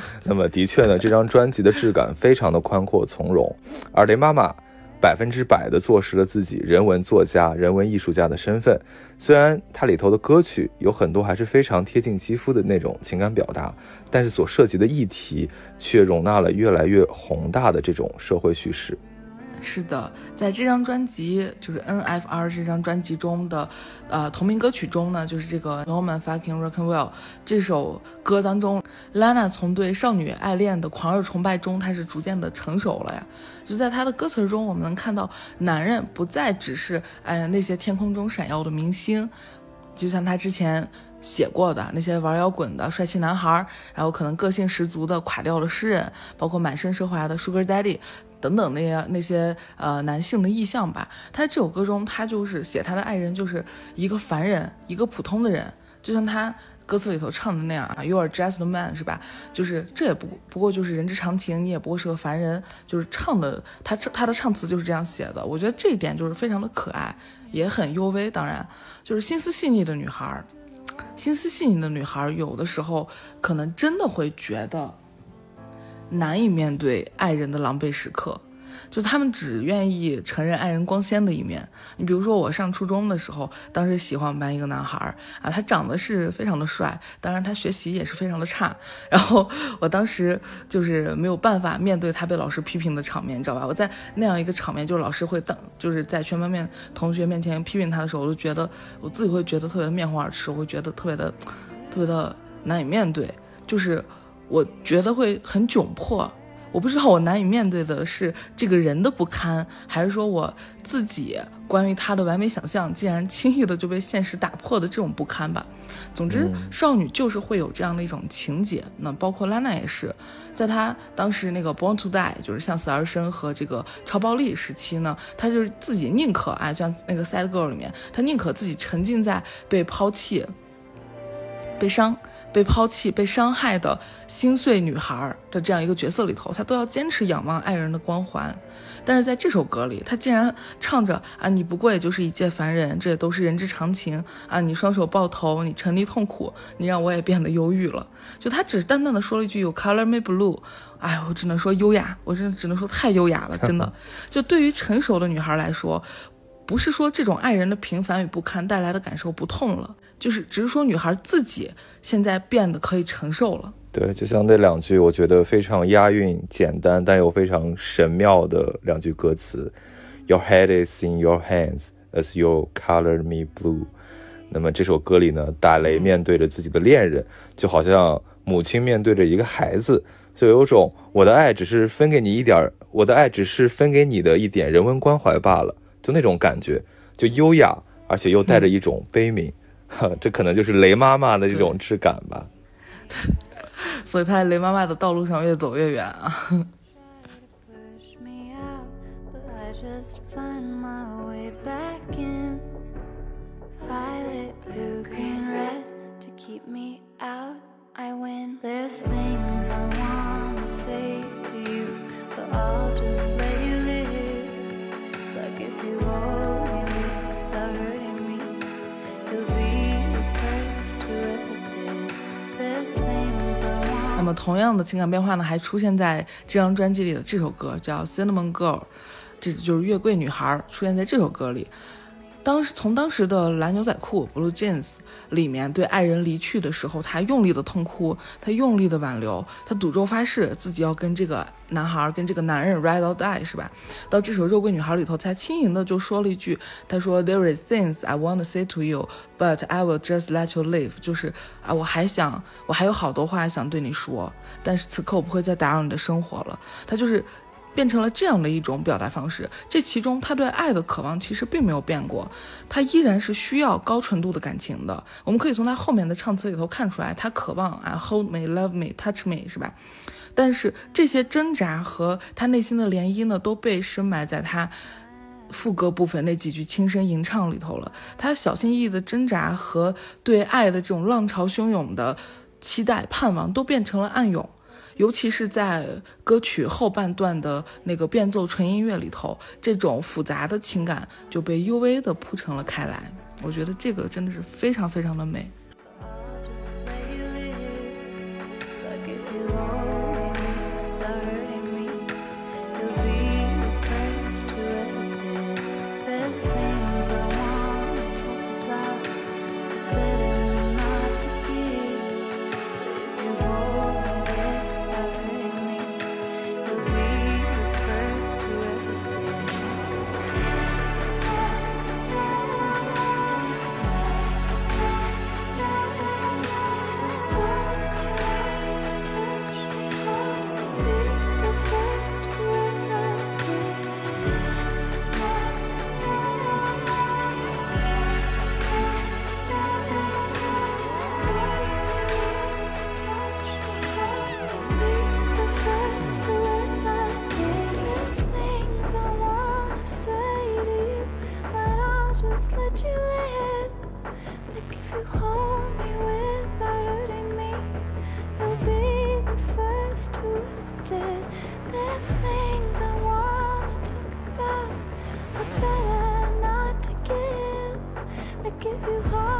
那么，的确呢，这张专辑的质感非常的宽阔从容，而雷妈妈百分之百的坐实了自己人文作家、人文艺术家的身份。虽然它里头的歌曲有很多还是非常贴近肌肤的那种情感表达，但是所涉及的议题却容纳了越来越宏大的这种社会叙事。是的，在这张专辑就是 NFR 这张专辑中的，呃，同名歌曲中呢，就是这个 Norman Fucking Rockenwell 这首歌当中，Lana 从对少女爱恋的狂热崇拜中，她是逐渐的成熟了呀。就在她的歌词中，我们能看到男人不再只是哎那些天空中闪耀的明星。就像她之前写过的那些玩摇滚的帅气男孩，然后可能个性十足的垮掉的诗人，包括满身奢华的 Sugar Daddy 等等那些那些呃男性的意象吧。他这首歌中，他就是写他的爱人就是一个凡人，一个普通的人，就像他。歌词里头唱的那样啊，You are just a man，是吧？就是这也不不过就是人之常情，你也不过是个凡人。就是唱的他他的唱词就是这样写的，我觉得这一点就是非常的可爱，也很幽微。当然，就是心思细腻的女孩，心思细腻的女孩，有的时候可能真的会觉得难以面对爱人的狼狈时刻。就他们只愿意承认爱人光鲜的一面。你比如说，我上初中的时候，当时喜欢我们班一个男孩儿啊，他长得是非常的帅，当然他学习也是非常的差。然后我当时就是没有办法面对他被老师批评的场面，你知道吧？我在那样一个场面，就是老师会当就是在全班面同学面前批评他的时候，我就觉得我自己会觉得特别的面红耳赤，我会觉得特别的特别的难以面对，就是我觉得会很窘迫。我不知道我难以面对的是这个人的不堪，还是说我自己关于他的完美想象竟然轻易的就被现实打破的这种不堪吧。总之，少女就是会有这样的一种情节。那包括拉娜也是，在她当时那个《Born to Die》就是向死而生和这个超暴力时期呢，她就是自己宁可啊，像那个《Sad Girl》里面，她宁可自己沉浸在被抛弃、被伤。被抛弃、被伤害的心碎女孩的这样一个角色里头，她都要坚持仰望爱人的光环。但是在这首歌里，她竟然唱着啊，你不过也就是一介凡人，这也都是人之常情啊。你双手抱头，你沉溺痛苦，你让我也变得忧郁了。就她只淡淡的说了一句 “You color me blue”，哎，我只能说优雅，我真的只能说太优雅了，真的。就对于成熟的女孩来说。不是说这种爱人的平凡与不堪带来的感受不痛了，就是只是说女孩自己现在变得可以承受了。对，就像那两句，我觉得非常押韵、简单但又非常神妙的两句歌词：“Your head is in your hands as you color me blue。”那么这首歌里呢，打雷面对着自己的恋人，就好像母亲面对着一个孩子，就有种我的爱只是分给你一点，我的爱只是分给你的一点人文关怀罢了。就那种感觉，就优雅，而且又带着一种悲悯，哈，这可能就是雷妈妈的这种质感吧。所以她在雷妈妈的道路上越走越远啊。push me out, but I just find my way back in. Violet, blue, green, red to keep me out. I win. There's things I wanna say to you, but I'll just 那么同样的情感变化呢，还出现在这张专辑里的这首歌叫《Cinnamon Girl》，这就是月桂女孩出现在这首歌里。当时从当时的蓝牛仔裤 （Blue Jeans） 里面对爱人离去的时候，他用力的痛哭，他用力的挽留，他赌咒发誓自己要跟这个男孩、跟这个男人 ride or die，是吧？到这首《肉桂女孩》里头，才轻盈的就说了一句：“他说 There is things I want to say to you, but I will just let you live。”就是啊，我还想，我还有好多话想对你说，但是此刻我不会再打扰你的生活了。他就是。变成了这样的一种表达方式，这其中他对爱的渴望其实并没有变过，他依然是需要高纯度的感情的。我们可以从他后面的唱词里头看出来，他渴望啊，hold me, love me, touch me，是吧？但是这些挣扎和他内心的涟漪呢，都被深埋在他副歌部分那几句轻声吟唱里头了。他小心翼翼的挣扎和对爱的这种浪潮汹涌的期待、盼望，都变成了暗涌。尤其是在歌曲后半段的那个变奏纯音乐里头，这种复杂的情感就被幽微的铺陈了开来。我觉得这个真的是非常非常的美。give you heart.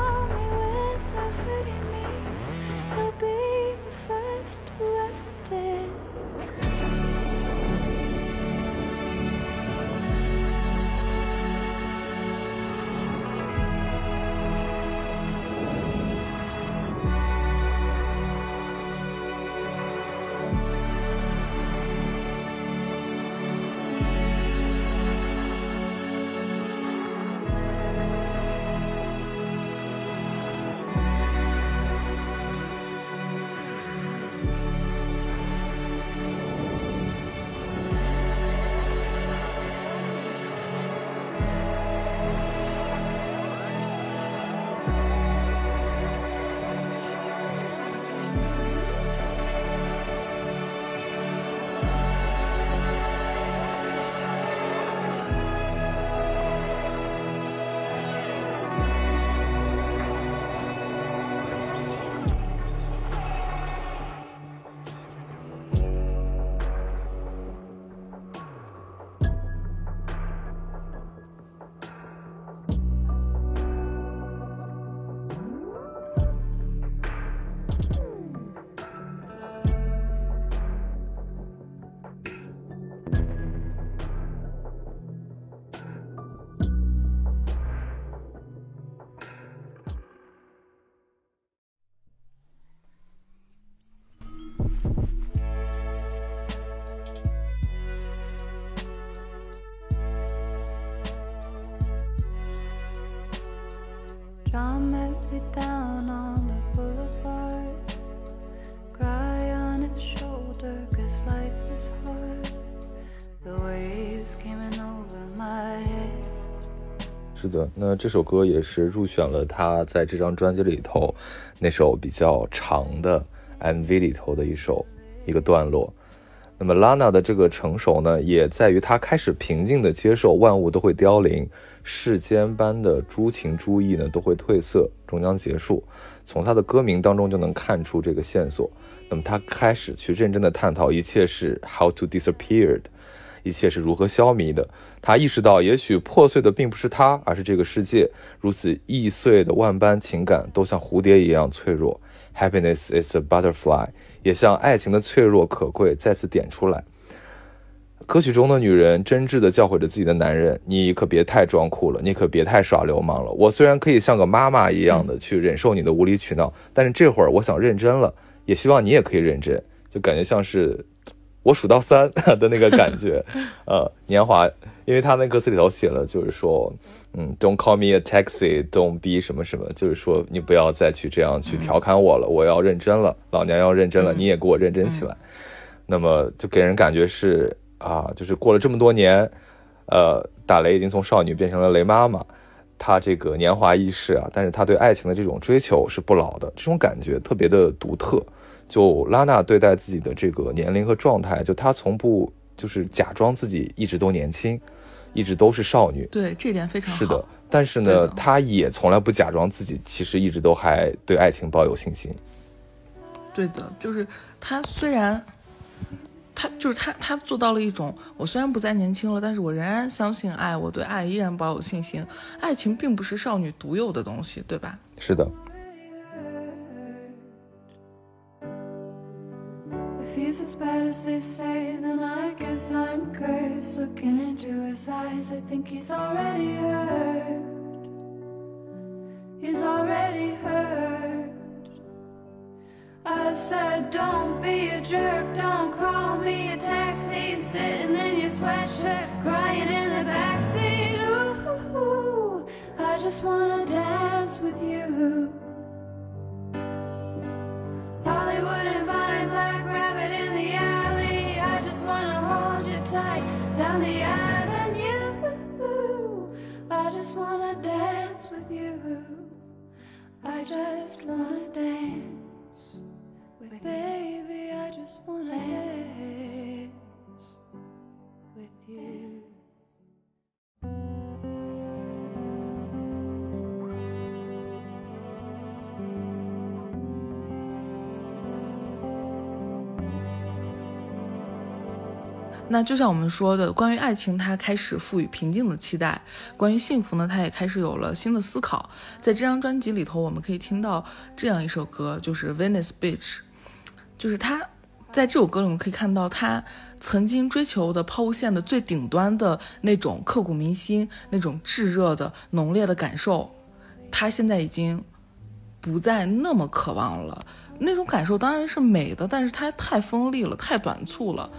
John met me down on the boulevard. Cry on his shoulder, cause life is hard. The waves came in over my head. 是的，那这首歌也是入选了他在这张专辑里头那首比较长的 MV 里头的一首一个段落。那么拉娜的这个成熟呢，也在于她开始平静地接受万物都会凋零，世间般的诸情诸意呢都会褪色，终将结束。从她的歌名当中就能看出这个线索。那么她开始去认真地探讨一切是 how to disappeared，一切是如何消弭的。她意识到，也许破碎的并不是她，而是这个世界。如此易碎的万般情感，都像蝴蝶一样脆弱。Happiness is a butterfly，也像爱情的脆弱可贵再次点出来。歌曲中的女人真挚地教诲着自己的男人：“你可别太装酷了，你可别太耍流氓了。我虽然可以像个妈妈一样的去忍受你的无理取闹，但是这会儿我想认真了，也希望你也可以认真。”就感觉像是我数到三 的那个感觉。呃，年华，因为他那歌词里头写了，就是说，嗯，Don't call me a taxi，Don't be 什么什么，就是说你不要再去这样去调侃我了，我要认真了，老娘要认真了，你也给我认真起来。那么就给人感觉是啊，就是过了这么多年，呃，打雷已经从少女变成了雷妈妈，她这个年华易逝啊，但是她对爱情的这种追求是不老的，这种感觉特别的独特。就拉娜对待自己的这个年龄和状态，就她从不就是假装自己一直都年轻，一直都是少女。对，这点非常好。是的，但是呢，她也从来不假装自己其实一直都还对爱情抱有信心。对的，就是她虽然，他就是他，他做到了一种，我虽然不再年轻了，但是我仍然相信爱，我对爱依然抱有信心。爱情并不是少女独有的东西，对吧？是的，he's as bad as they say, then I guess I'm cursed. Looking into his eyes, I think he's already hurt. He's already hurt. I said, don't be a jerk, don't call me a taxi. Sitting in your sweatshirt, crying in the backseat. Ooh, I just wanna dance with you. Hollywood and Vine, Black Rabbit tight down the avenue. I just wanna dance with you. I just wanna dance with baby. I just wanna dance with you. 那就像我们说的，关于爱情，他开始赋予平静的期待；关于幸福呢，他也开始有了新的思考。在这张专辑里头，我们可以听到这样一首歌，就是《Venice Beach》，就是他在这首歌里，我们可以看到他曾经追求的抛物线的最顶端的那种刻骨铭心、那种炙热的浓烈的感受，他现在已经不再那么渴望了。那种感受当然是美的，但是它太锋利了，太短促了。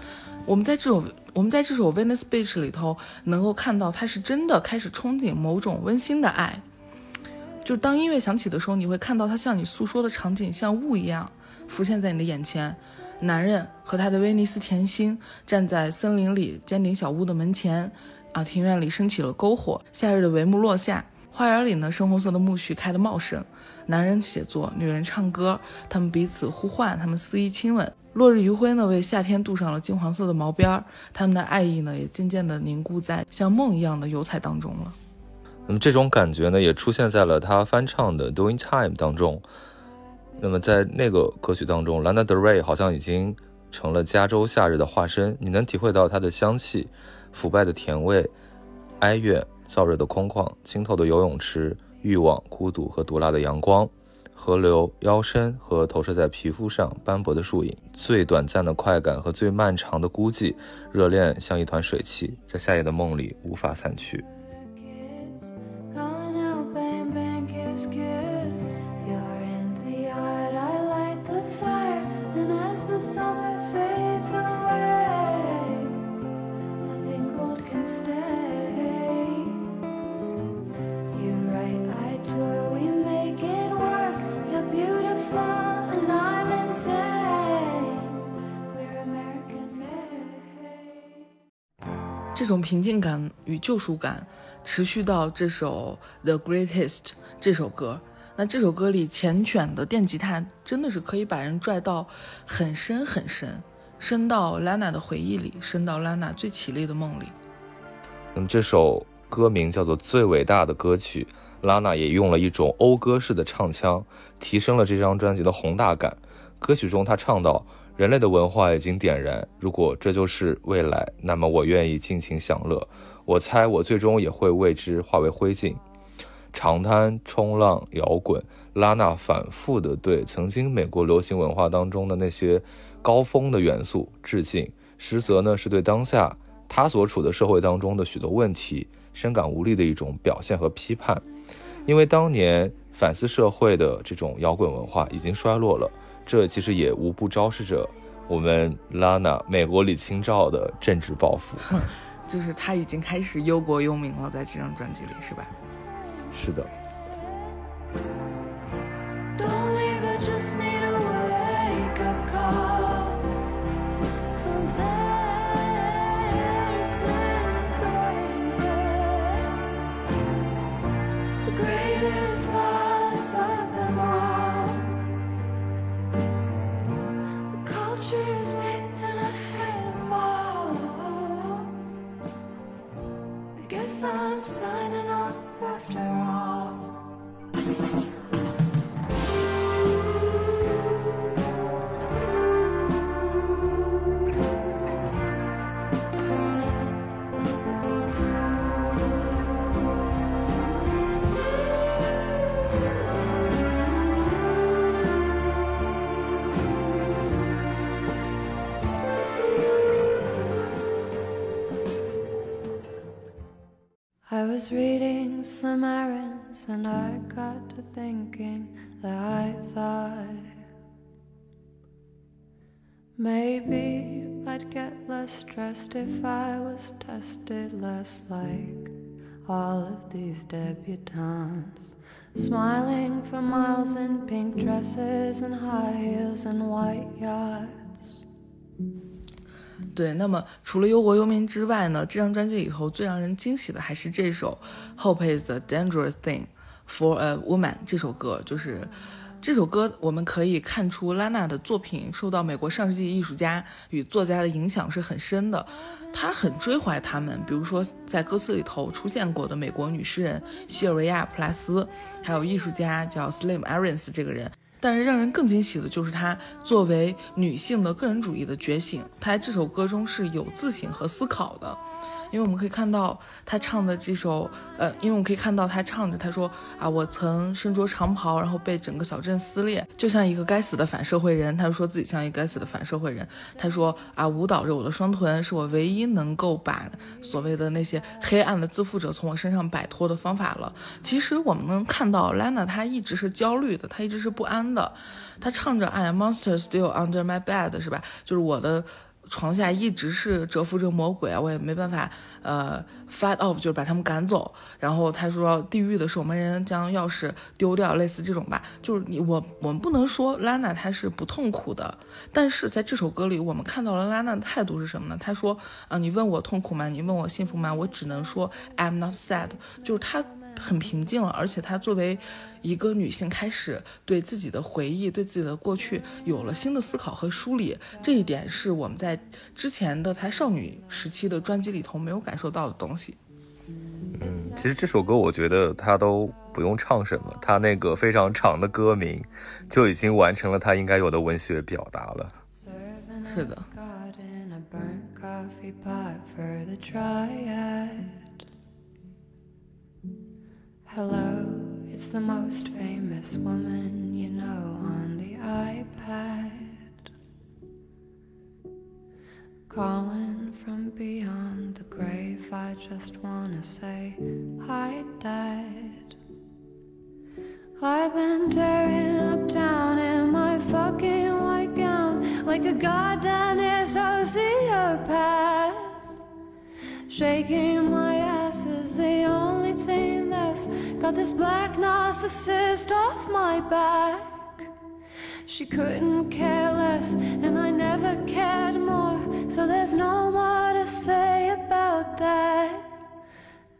我们在这首我们在这首《Venice Beach》里头能够看到，他是真的开始憧憬某种温馨的爱。就是当音乐响起的时候，你会看到他向你诉说的场景像雾一样浮现在你的眼前。男人和他的威尼斯甜心站在森林里尖顶小屋的门前，啊，庭院里升起了篝火，夏日的帷幕落下，花园里呢深红色的苜蓿开得茂盛。男人写作，女人唱歌，他们彼此呼唤，他们肆意亲吻。落日余晖呢，为夏天镀上了金黄色的毛边儿，他们的爱意呢，也渐渐地凝固在像梦一样的油彩当中了。那么这种感觉呢，也出现在了他翻唱的《Doing Time》当中。那么在那个歌曲当中，Lana Del Rey 好像已经成了加州夏日的化身，你能体会到它的香气、腐败的甜味、哀怨、燥热的空旷、清透的游泳池、欲望、孤独和毒辣的阳光。河流、腰身和投射在皮肤上斑驳的树影，最短暂的快感和最漫长的孤寂，热恋像一团水汽，在夏夜的梦里无法散去。这种平静感与救赎感持续到这首《The Greatest》这首歌。那这首歌里缱绻的电吉他真的是可以把人拽到很深很深，深到 Lana 的回忆里，深到 Lana 最绮丽的梦里。嗯，这首歌名叫做《最伟大的歌曲》，拉娜也用了一种讴歌式的唱腔，提升了这张专辑的宏大感。歌曲中，他唱到：“人类的文化已经点燃，如果这就是未来，那么我愿意尽情享乐。我猜我最终也会为之化为灰烬。”长滩、冲浪、摇滚，拉娜反复地对曾经美国流行文化当中的那些高峰的元素致敬，实则呢是对当下他所处的社会当中的许多问题深感无力的一种表现和批判。因为当年反思社会的这种摇滚文化已经衰落了，这其实也无不昭示着我们 Lana 美国李清照的政治抱负。就是他已经开始忧国忧民了，在这张专辑里，是吧？是的。I'm signing off after all. I was reading Slim Aarons and I got to thinking that I thought maybe I'd get less stressed if I was tested less like all of these debutantes. Smiling for miles in pink dresses and high heels and white yachts. 对，那么除了忧国忧民之外呢，这张专辑里头最让人惊喜的还是这首《Hope Is a Dangerous Thing for a Woman》这首歌，就是这首歌我们可以看出拉娜的作品受到美国上世纪艺术家与作家的影响是很深的，她很追怀他们，比如说在歌词里头出现过的美国女诗人西尔维亚·普拉斯，还有艺术家叫 Slim Aarons 这个人。但是让人更惊喜的就是她作为女性的个人主义的觉醒，她在这首歌中是有自省和思考的。因为我们可以看到他唱的这首，呃，因为我们可以看到他唱着，他说啊，我曾身着长袍，然后被整个小镇撕裂，就像一个该死的反社会人。她说自己像一个该死的反社会人。他说啊，舞蹈着我的双臀，是我唯一能够把所谓的那些黑暗的自负者从我身上摆脱的方法了。其实我们能看到，Lana 她一直是焦虑的，她一直是不安的。她唱着 I am monster still under my bed，是吧？就是我的。床下一直是蛰伏着魔鬼，我也没办法，呃，fight off 就是把他们赶走。然后他说，地狱的守门人将钥匙丢掉，类似这种吧。就是你我我们不能说拉娜她是不痛苦的，但是在这首歌里，我们看到了拉娜的态度是什么呢？她说，啊、你问我痛苦吗？你问我幸福吗？我只能说 I'm not sad，就是她。很平静了，而且她作为一个女性，开始对自己的回忆、对自己的过去有了新的思考和梳理。这一点是我们在之前的她少女时期的专辑里头没有感受到的东西。嗯，其实这首歌我觉得她都不用唱什么，她那个非常长的歌名就已经完成了她应该有的文学表达了。是的。Hello, it's the most famous woman you know on the iPad. Calling from beyond the grave, I just wanna say hi, Dad. I've been tearing up town in my fucking white gown like a goddamn sociopath. Shaking my ass is the only thing that's got this black narcissist off my back. She couldn't care less, and I never cared more. So there's no more to say about that.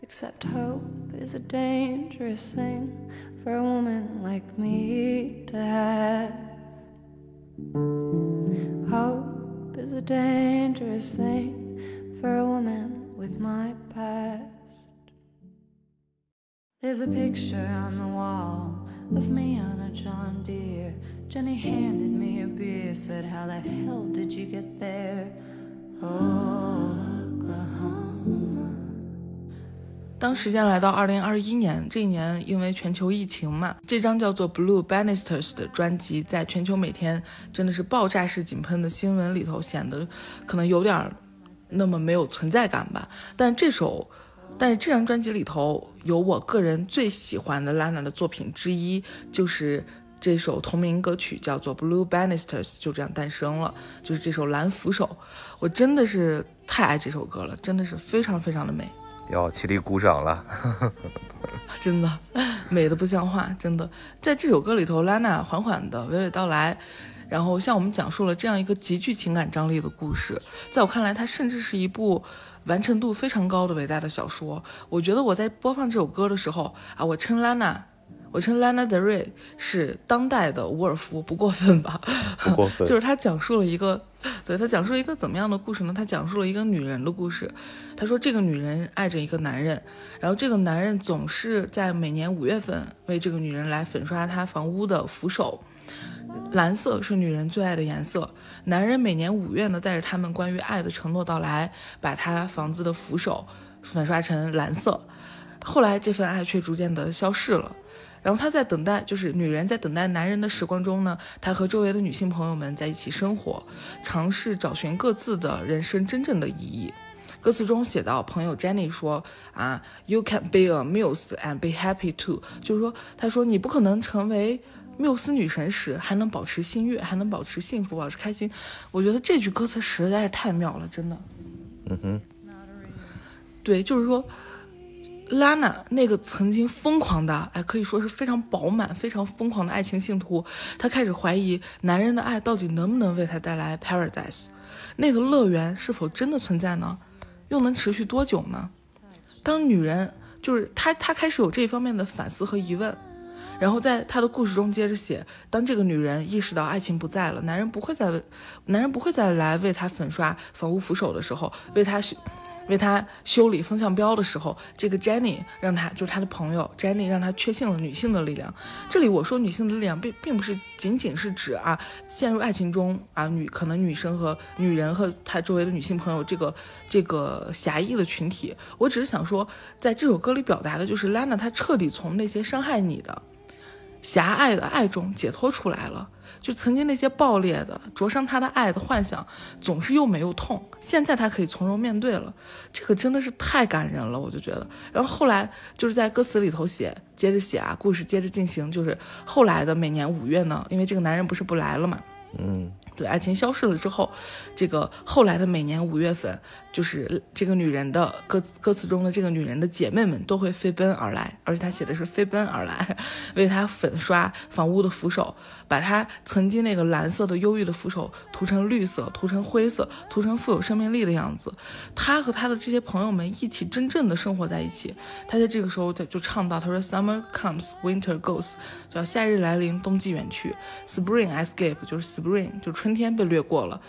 Except hope is a dangerous thing for a woman like me to have. Hope is a dangerous thing for a woman with my past. There's a picture on the wall of me on a John Deere. Jenny handed me a beer, said, How the hell did you get there? Oh. 当时间来到二零二一年，这一年因为全球疫情嘛，这张叫做《Blue Bannisters》的专辑，在全球每天真的是爆炸式井喷的新闻里头，显得可能有点儿那么没有存在感吧。但是这首，但是这张专辑里头有我个人最喜欢的 Lana 的作品之一，就是这首同名歌曲，叫做《Blue Bannisters》，就这样诞生了。就是这首蓝扶手，我真的是太爱这首歌了，真的是非常非常的美。要起立鼓掌了。真的美的不像话，真的。在这首歌里头，，Lana 缓缓的娓娓道来，然后向我们讲述了这样一个极具情感张力的故事。在我看来，它甚至是一部完成度非常高的伟大的小说。我觉得我在播放这首歌的时候啊，我称 LNA，，我称拉娜德瑞是当代的伍尔夫，不过分吧？不过分 就是他讲述了一个，对他讲述了一个怎么样的故事呢？他讲述了一个女人的故事。他说，这个女人爱着一个男人，然后这个男人总是在每年五月份为这个女人来粉刷她房屋的扶手。蓝色是女人最爱的颜色，男人每年五月呢，带着他们关于爱的承诺到来，把他房子的扶手粉刷成蓝色。后来这份爱却逐渐的消逝了。然后他在等待，就是女人在等待男人的时光中呢，他和周围的女性朋友们在一起生活，尝试找寻各自的人生真正的意义。歌词中写到，朋友 Jenny 说啊，You can be a muse and be happy too，就是说，他说你不可能成为缪斯女神时还能保持心悦，还能保持幸福，保持开心。我觉得这句歌词实在是太妙了，真的。嗯哼，对，就是说，拉娜那个曾经疯狂的，哎，可以说是非常饱满、非常疯狂的爱情信徒，她开始怀疑男人的爱到底能不能为她带来 paradise，那个乐园是否真的存在呢？又能持续多久呢？当女人就是她，她开始有这一方面的反思和疑问。然后在他的故事中接着写，当这个女人意识到爱情不在了，男人不会再为，男人不会再来为她粉刷房屋扶手的时候，为她修，为她修理风向标的时候，这个 Jenny 让她就是她的朋友 Jenny 让她确信了女性的力量。这里我说女性的力量，并并不是仅仅是指啊陷入爱情中啊女可能女生和女人和她周围的女性朋友这个这个狭义的群体，我只是想说，在这首歌里表达的就是 Lana 她彻底从那些伤害你的。狭隘的爱中解脱出来了，就曾经那些爆裂的、灼伤他的爱的幻想，总是又没有痛。现在他可以从容面对了，这个真的是太感人了，我就觉得。然后后来就是在歌词里头写，接着写啊，故事接着进行，就是后来的每年五月呢，因为这个男人不是不来了嘛，嗯，对，爱情消逝了之后，这个后来的每年五月份，就是这个女人的歌歌词中的这个女人的姐妹们都会飞奔而来，而且她写的是飞奔而来，为她粉刷房屋的扶手，把她曾经那个蓝色的忧郁的扶手涂成绿色，涂成灰色，涂成富有生命力的样子。她和她的这些朋友们一起真正的生活在一起。她在这个时候，她就唱到，她说：“Summer comes, winter goes，叫夏日来临，冬季远去；Spring escape 就是 spring，就春春天被掠过了。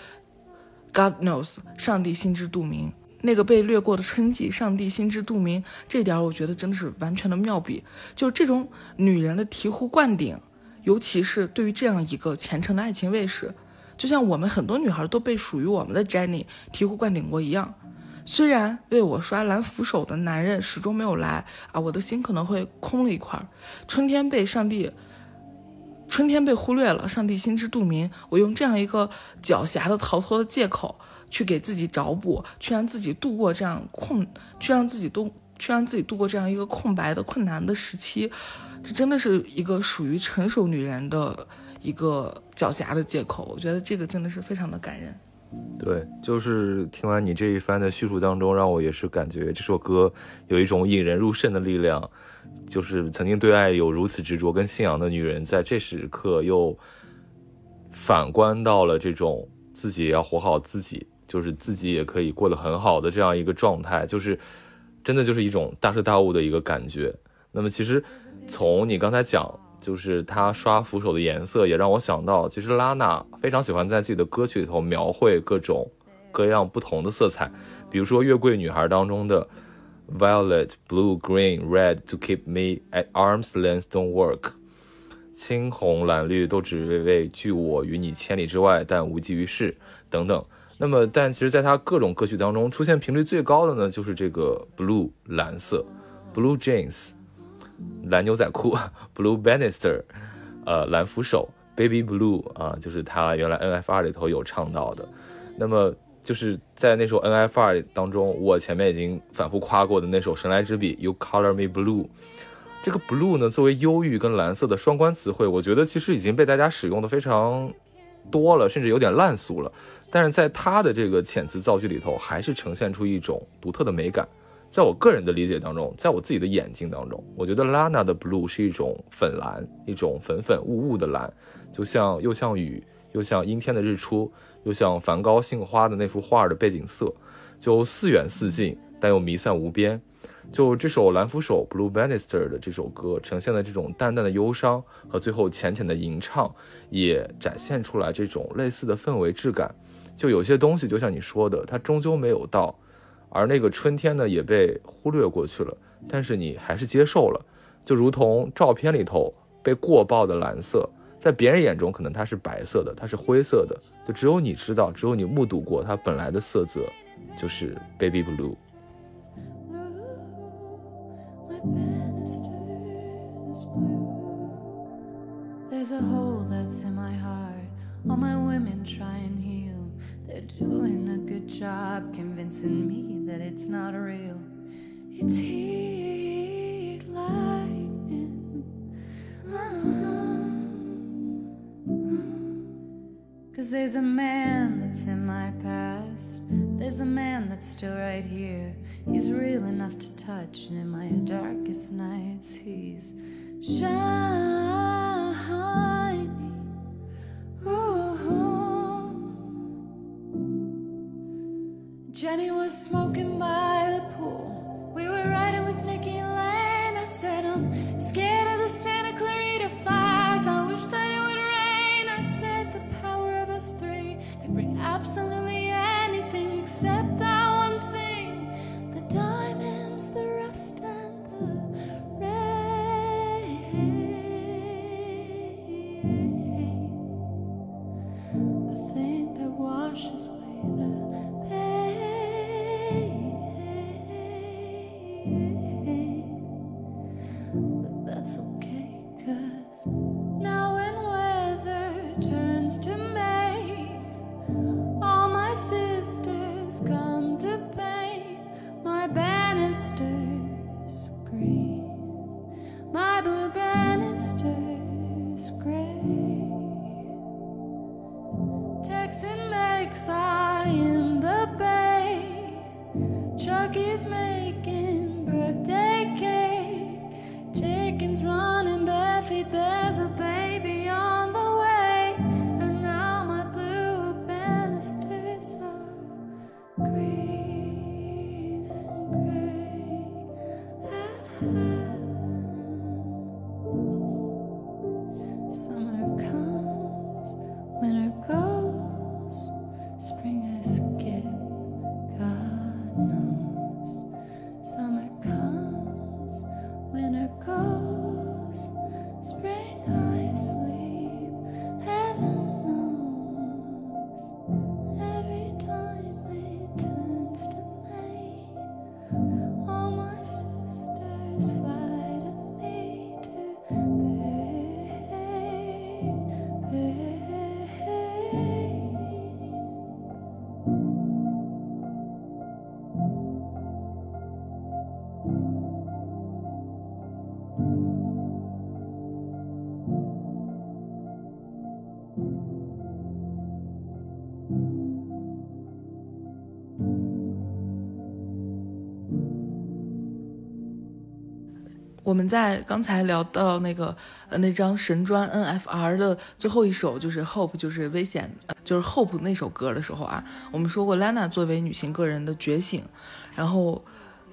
God knows，上帝心知肚明。那个被掠过的春季，上帝心知肚明。这点我觉得真的是完全的妙笔，就是这种女人的醍醐灌顶，尤其是对于这样一个虔诚的爱情卫士，就像我们很多女孩都被属于我们的 Jenny 醍醐灌顶过一样。虽然为我刷蓝扶手的男人始终没有来啊，我的心可能会空了一块。春天被上帝，春天被忽略了，上帝心知肚明。我用这样一个狡黠的逃脱的借口，去给自己找补，去让自己度过这样空，去让自己度，去让自己度过这样一个空白的困难的时期。这真的是一个属于成熟女人的一个狡黠的借口。我觉得这个真的是非常的感人。对，就是听完你这一番的叙述当中，让我也是感觉这首歌有一种引人入胜的力量。就是曾经对爱有如此执着跟信仰的女人，在这时刻又反观到了这种自己要活好自己，就是自己也可以过得很好的这样一个状态。就是真的就是一种大彻大悟的一个感觉。那么其实从你刚才讲，就是他刷扶手的颜色，也让我想到，其实拉娜非常喜欢在自己的歌曲里头描绘各种各样不同的色彩，比如说《月桂女孩》当中的 violet、blue、green、red to keep me at arm's length don't work。青红蓝绿都只为拒我于你千里之外，但无济于事，等等。那么，但其实，在他各种歌曲当中，出现频率最高的呢，就是这个 blue 蓝色，blue jeans 蓝牛仔裤，blue banister 呃蓝扶手，baby blue 啊，就是他原来 NFR 里头有唱到的。那么就是在那首 NFR 当中，我前面已经反复夸过的那首神来之笔 You Color Me Blue。这个 blue 呢，作为忧郁跟蓝色的双关词汇，我觉得其实已经被大家使用的非常多了，甚至有点烂俗了。但是在它的这个遣词造句里头，还是呈现出一种独特的美感。在我个人的理解当中，在我自己的眼睛当中，我觉得 Lana 的 blue 是一种粉蓝，一种粉粉雾雾的蓝，就像又像雨，又像阴天的日出，又像梵高杏花的那幅画的背景色，就似远似近，但又弥散无边。就这首蓝扶手 Blue Banister 的这首歌，呈现的这种淡淡的忧伤和最后浅浅的吟唱，也展现出来这种类似的氛围质感。就有些东西，就像你说的，它终究没有到，而那个春天呢，也被忽略过去了。但是你还是接受了，就如同照片里头被过曝的蓝色，在别人眼中可能它是白色的，它是灰色的，就只有你知道，只有你目睹过它本来的色泽，就是 baby blue。 My banister's blue. There's a hole that's in my heart. All my women try and heal. They're doing a good job convincing me that it's not real. It's heat lightning. Uh-huh. Cause there's a man that's in my past. There's a man that's still right here. He's real enough to touch, and in my darkest nights, he's shining. Ooh. Jenny was smoking by the pool. We were riding with Nikki Lane. I said, I'm scared of the Santa Clarita fires. I absolutely everything. 我们在刚才聊到那个呃那张神专 NFR 的最后一首就是 Hope，就是危险，呃就是 Hope 那首歌的时候啊，我们说过 Lana 作为女性个人的觉醒，然后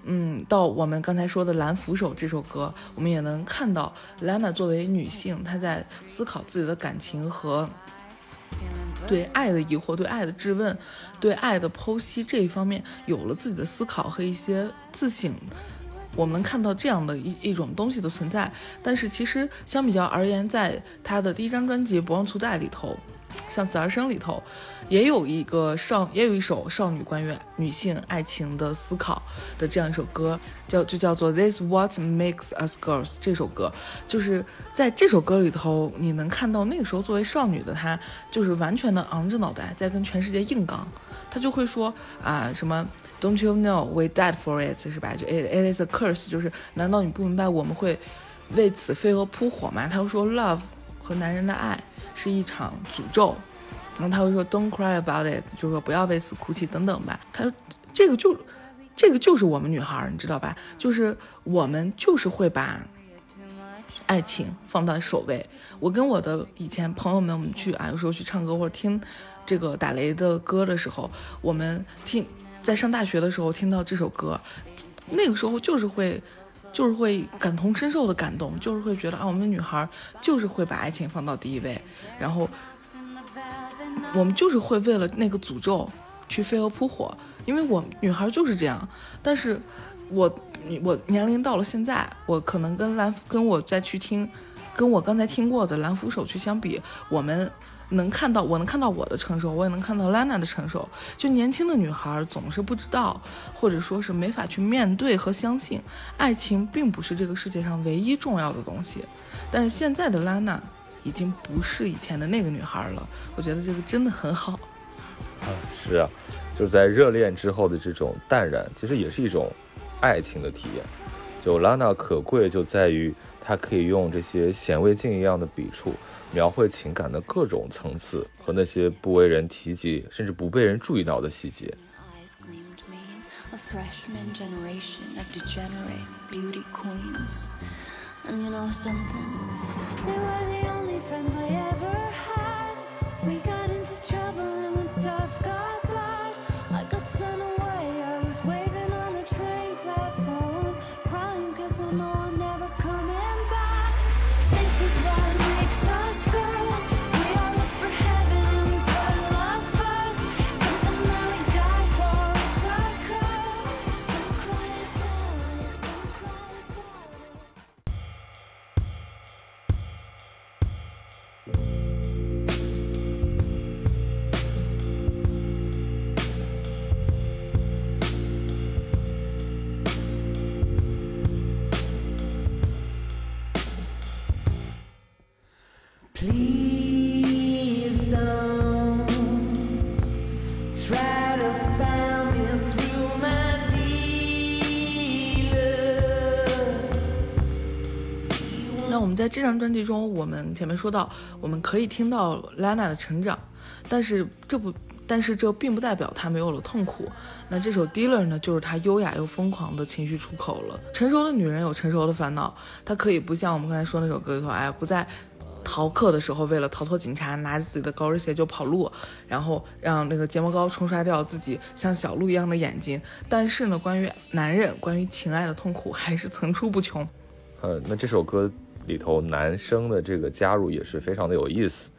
嗯，到我们刚才说的《蓝扶手》这首歌，我们也能看到 Lana 作为女性，她在思考自己的感情和对爱的疑惑、对爱的质问、对爱的剖析这一方面有了自己的思考和一些自省。我们能看到这样的一一种东西的存在，但是其实相比较而言，在她的第一张专辑《不忘初代》里头，《向死而生》里头，也有一个少，也有一首少女关于女性爱情的思考的这样一首歌，叫就叫做《This What Makes Us Girls》。这首歌就是在这首歌里头，你能看到那个时候作为少女的她，就是完全的昂着脑袋在跟全世界硬刚，她就会说啊什么。Don't you know we died for it？是吧？就 it it is a curse，就是难道你不明白我们会为此飞蛾扑火吗？他会说 love 和男人的爱是一场诅咒，然后他会说 Don't cry about it，就是说不要为此哭泣等等吧。他说这个就这个就是我们女孩，你知道吧？就是我们就是会把爱情放在首位。我跟我的以前朋友们，我们去啊，有时候去唱歌或者听这个打雷的歌的时候，我们听。在上大学的时候听到这首歌，那个时候就是会，就是会感同身受的感动，就是会觉得啊，我们女孩就是会把爱情放到第一位，然后我们就是会为了那个诅咒去飞蛾扑火，因为我女孩就是这样。但是我我年龄到了现在，我可能跟蓝跟我再去听，跟我刚才听过的蓝扶手去相比，我们。能看到，我能看到我的成熟，我也能看到 Lana 的成熟。就年轻的女孩总是不知道，或者说是没法去面对和相信，爱情并不是这个世界上唯一重要的东西。但是现在的 Lana 已经不是以前的那个女孩了，我觉得这个真的很好。啊，是啊，就是在热恋之后的这种淡然，其实也是一种爱情的体验。就 Lana 可贵就在于，她可以用这些显微镜一样的笔触。描绘情感的各种层次和那些不为人提及，甚至不被人注意到的细节。在这张专辑中，我们前面说到，我们可以听到 Lana 的成长，但是这不，但是这并不代表她没有了痛苦。那这首 Dealer 呢，就是她优雅又疯狂的情绪出口了。成熟的女人有成熟的烦恼，她可以不像我们刚才说那首歌里头，哎，不在逃课的时候为了逃脱警察，拿着自己的高跟鞋就跑路，然后让那个睫毛膏冲刷掉自己像小鹿一样的眼睛。但是呢，关于男人，关于情爱的痛苦还是层出不穷。呃，那这首歌里头男生的这个加入也是非常的有意思。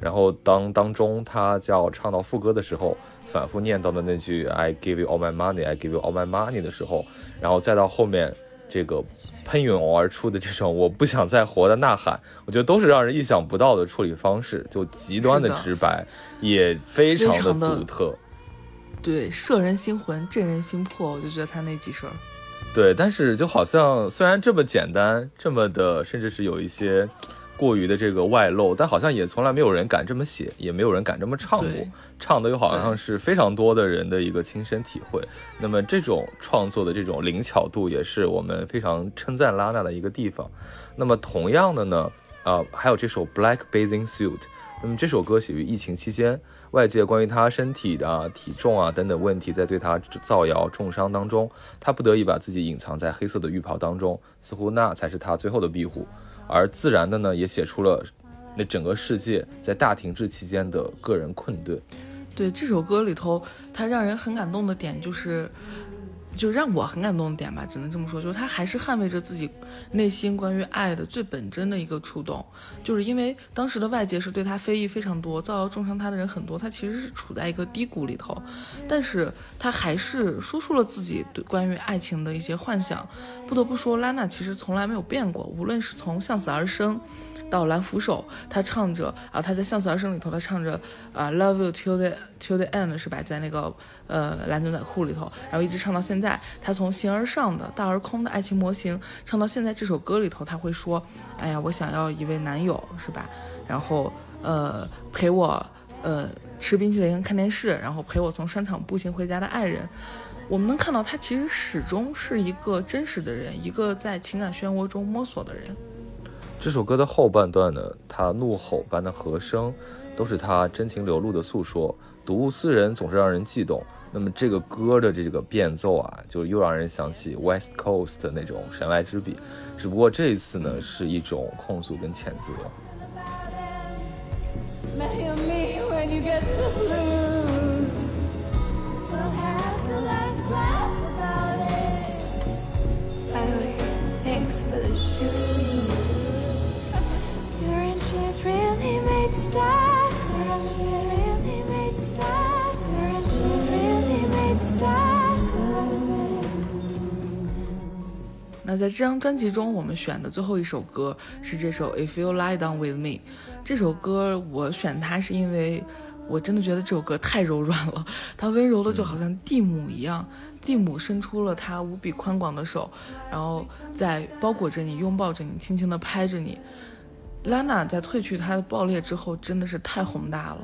然后当当中他叫唱到副歌的时候，反复念叨的那句 "I give you all my money, I give you all my money" 的时候，然后再到后面这个喷涌而出的这种我不想再活的呐喊，我觉得都是让人意想不到的处理方式，就极端的直白，也非常的的独特。对，摄人心魂，震人心魄，我就觉得他那几声儿，对，但是就好像虽然这么简单，这么的，甚至是有一些过于的这个外露，但好像也从来没有人敢这么写，也没有人敢这么唱过。唱的又好像是非常多的人的一个亲身体会。那么这种创作的这种灵巧度，也是我们非常称赞拉娜的一个地方。那么同样的呢，啊、还有这首《Black Bathing Suit》。那么这首歌写于疫情期间，外界关于他身体的、体重啊等等问题，在对他造谣重伤当中，他不得已把自己隐藏在黑色的浴袍当中，似乎那才是他最后的庇护。而自然的呢，也写出了那整个世界在大停滞期间的个人困顿。对这首歌里头，它让人很感动的点就是，就让我很感动的点吧，只能这么说，就是他还是捍卫着自己内心关于爱的最本真的一个触动，就是因为当时的外界是对他非议非常多，造谣重伤他的人很多，他其实是处在一个低谷里头，但是他还是说出了自己对关于爱情的一些幻想。不得不说，拉娜其实从来没有变过，无论是从向死而生。到蓝扶手，他唱着啊，他在《向死而生》里头，他唱着啊，Love you till the till the end，是吧？在那个呃蓝牛仔裤里头，然后一直唱到现在。他从形而上的大而空的爱情模型，唱到现在这首歌里头，他会说，哎呀，我想要一位男友，是吧？然后呃陪我呃吃冰淇淋看电视，然后陪我从商场步行回家的爱人。我们能看到他其实始终是一个真实的人，一个在情感漩涡中摸索的人。这首歌的后半段呢，他怒吼般的和声，都是他真情流露的诉说。睹物思人总是让人悸动。那么这个歌的这个变奏啊，就又让人想起 West Coast 的那种神来之笔。只不过这一次呢，是一种控诉跟谴责。Marry me when you 那在这张专辑中，我们选的最后一首歌是这首《If You Lie Down with Me》。这首歌我选它是因为我真的觉得这首歌太柔软了，它温柔的就好像蒂姆一样，蒂姆伸出了他无比宽广的手，然后在包裹着你，拥抱着你，轻轻地拍着你。拉娜在褪去她的爆裂之后，真的是太宏大了。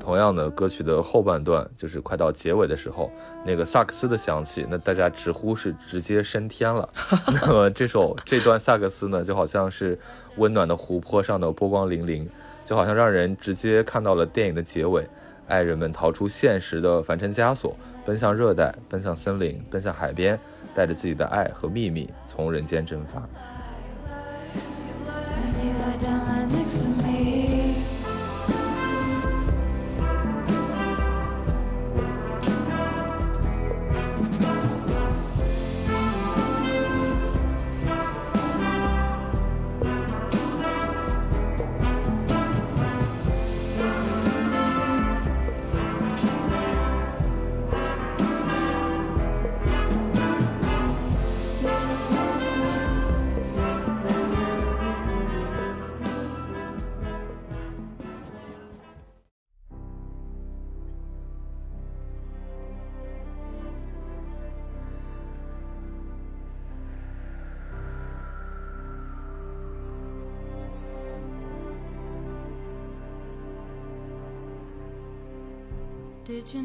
同样的，歌曲的后半段就是快到结尾的时候，那个萨克斯的响起，那大家直呼是直接升天了。那么这首这段萨克斯呢，就好像是温暖的湖泊上的波光粼粼，就好像让人直接看到了电影的结尾，爱人们逃出现实的凡尘枷锁，奔向热带，奔向森林，奔向海边，带着自己的爱和秘密从人间蒸发。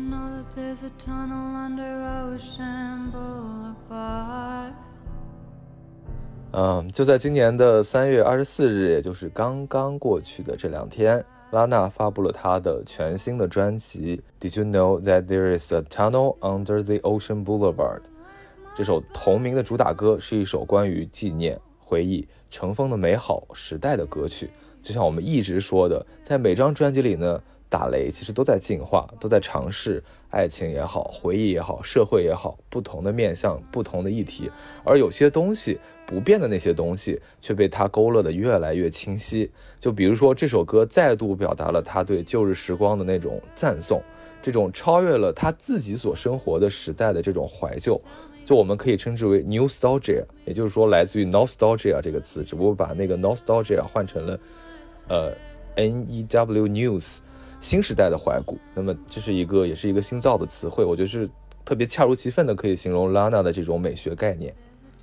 Know that there's a tunnel under Ocean Boulevard? 嗯，就在今年的三月二十四日，也就是刚刚过去的这两天，拉娜发布了她的全新的专辑《Did You Know That There Is a Tunnel Under the Ocean Boulevard》。这首同名的主打歌是一首关于纪念、回忆尘封的美好时代的歌曲。就像我们一直说的，在每张专辑里呢，打雷其实都在进化，都在尝试爱情也好，回忆也好，社会也好，不同的面向，不同的议题。而有些东西不变的那些东西，却被他勾勒得越来越清晰。就比如说这首歌再度表达了他对旧日时光的那种赞颂，这种超越了他自己所生活的时代的这种怀旧。就我们可以称之为 nostalgia，也就是说来自于 nostalgia 这个词，只不过把那个 nostalgia 换成了呃 n e w news 新时代的怀古。那么这是一个也是一个新造的词汇，我觉得是特别恰如其分的，可以形容 Lana 的这种美学概念。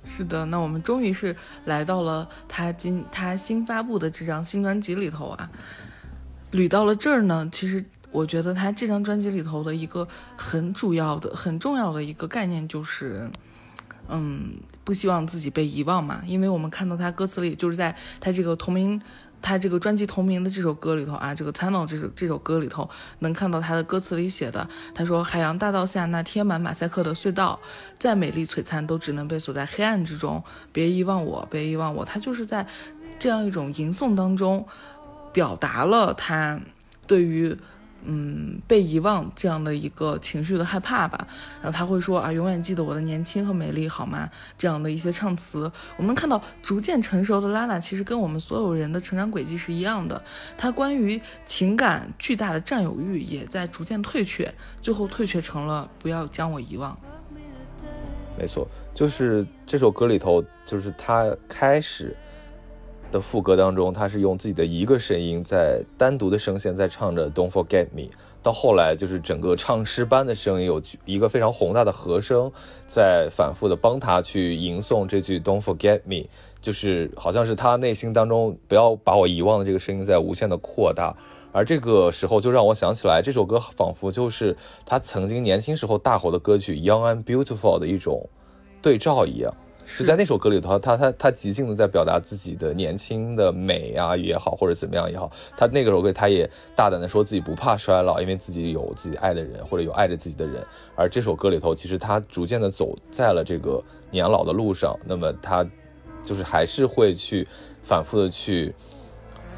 是的，那我们终于是来到了他今他新发布的这张新专辑里头啊。捋到了这儿呢，其实我觉得他这张专辑里头的一个很主要的、很重要的一个概念就是，嗯，不希望自己被遗忘嘛。因为我们看到他歌词里，就是在他这个同名。他这个专辑同名的这首歌里头啊，这个《Tunnel》这首这首歌里头，能看到他的歌词里写的，他说：“海洋大道下那贴满马赛克的隧道，再美丽璀璨都只能被锁在黑暗之中。别遗忘我，别遗忘我。”他就是在这样一种吟诵当中，表达了他对于嗯被遗忘这样的一个情绪的害怕吧。然后他会说啊，永远记得我的年轻和美丽，好吗？这样的一些唱词，我们看到逐渐成熟的拉娜，其实跟我们所有人的成长轨迹是一样的。她关于情感巨大的占有欲也在逐渐退却，最后退却成了不要将我遗忘。没错，就是这首歌里头，就是他开始的副歌当中，他是用自己的一个声音在单独的声线在唱着 "Don't Forget Me"，到后来就是整个唱诗班的声音有一个非常宏大的和声在反复的帮他去吟诵这句 "Don't Forget Me"，就是好像是他内心当中不要把我遗忘的这个声音在无限的扩大。而这个时候就让我想起来，这首歌仿佛就是他曾经年轻时候大火的歌曲《Young and Beautiful》的一种对照一样。就在那首歌里头，他他他极尽的在表达自己的年轻的美啊也好，或者怎么样也好。他那个首歌，他也大胆的说自己不怕衰老，因为自己有自己爱的人，或者有爱着自己的人。而这首歌里头，其实他逐渐的走在了这个年老的路上，那么他就是还是会去反复的去。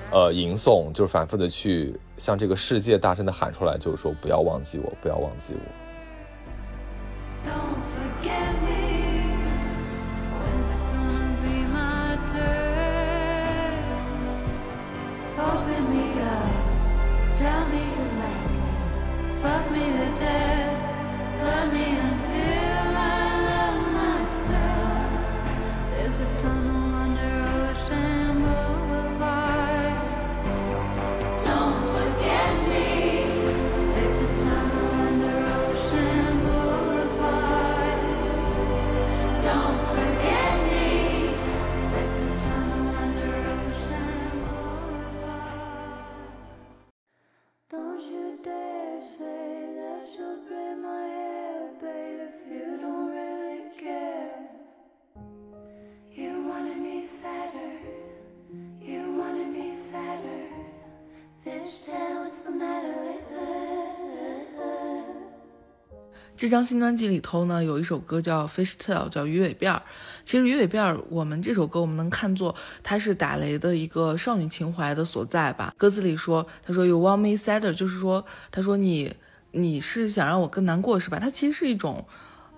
呃，吟诵就是反复的去向这个世界大声的喊出来，就是说不要忘记我，不要忘记我。这张新专辑里头呢，有一首歌叫《Fishtail》，叫鱼尾辫儿。其实鱼尾辫儿，我们这首歌我们能看作它是打雷的一个少女情怀的所在吧。歌词里说，他说 You want me sadder，就是说，他说你你是想让我更难过是吧？它其实是一种。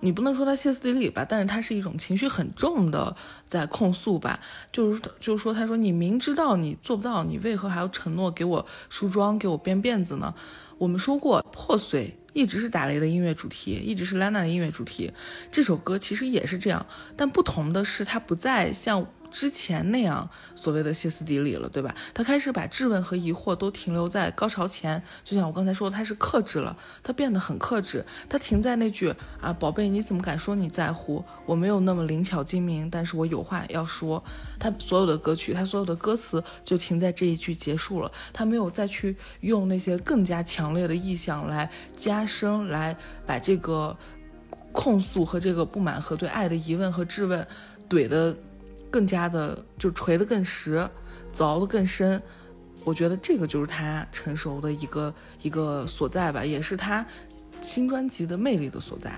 你不能说他歇斯底里吧，但是他是一种情绪很重的在控诉吧，就是就是说，他说你明知道你做不到，你为何还要承诺给我梳妆，给我编辫子呢？我们说过，破碎一直是打雷的音乐主题，一直是 Lana 的音乐主题。这首歌其实也是这样，但不同的是，它不再像之前那样所谓的歇斯底里了，对吧？他开始把质问和疑惑都停留在高潮前，就像我刚才说，他是克制了，他变得很克制，他停在那句啊，宝贝，你怎么敢说你在乎？我没有那么灵巧精明，但是我有话要说。他所有的歌曲，他所有的歌词就停在这一句结束了，他没有再去用那些更加强烈的意象来加深，来把这个控诉和这个不满和对爱的疑问和质问怼的更加的就锤得更实，凿得更深。我觉得这个就是他成熟的一个一个所在吧，也是他新专辑的魅力的所在。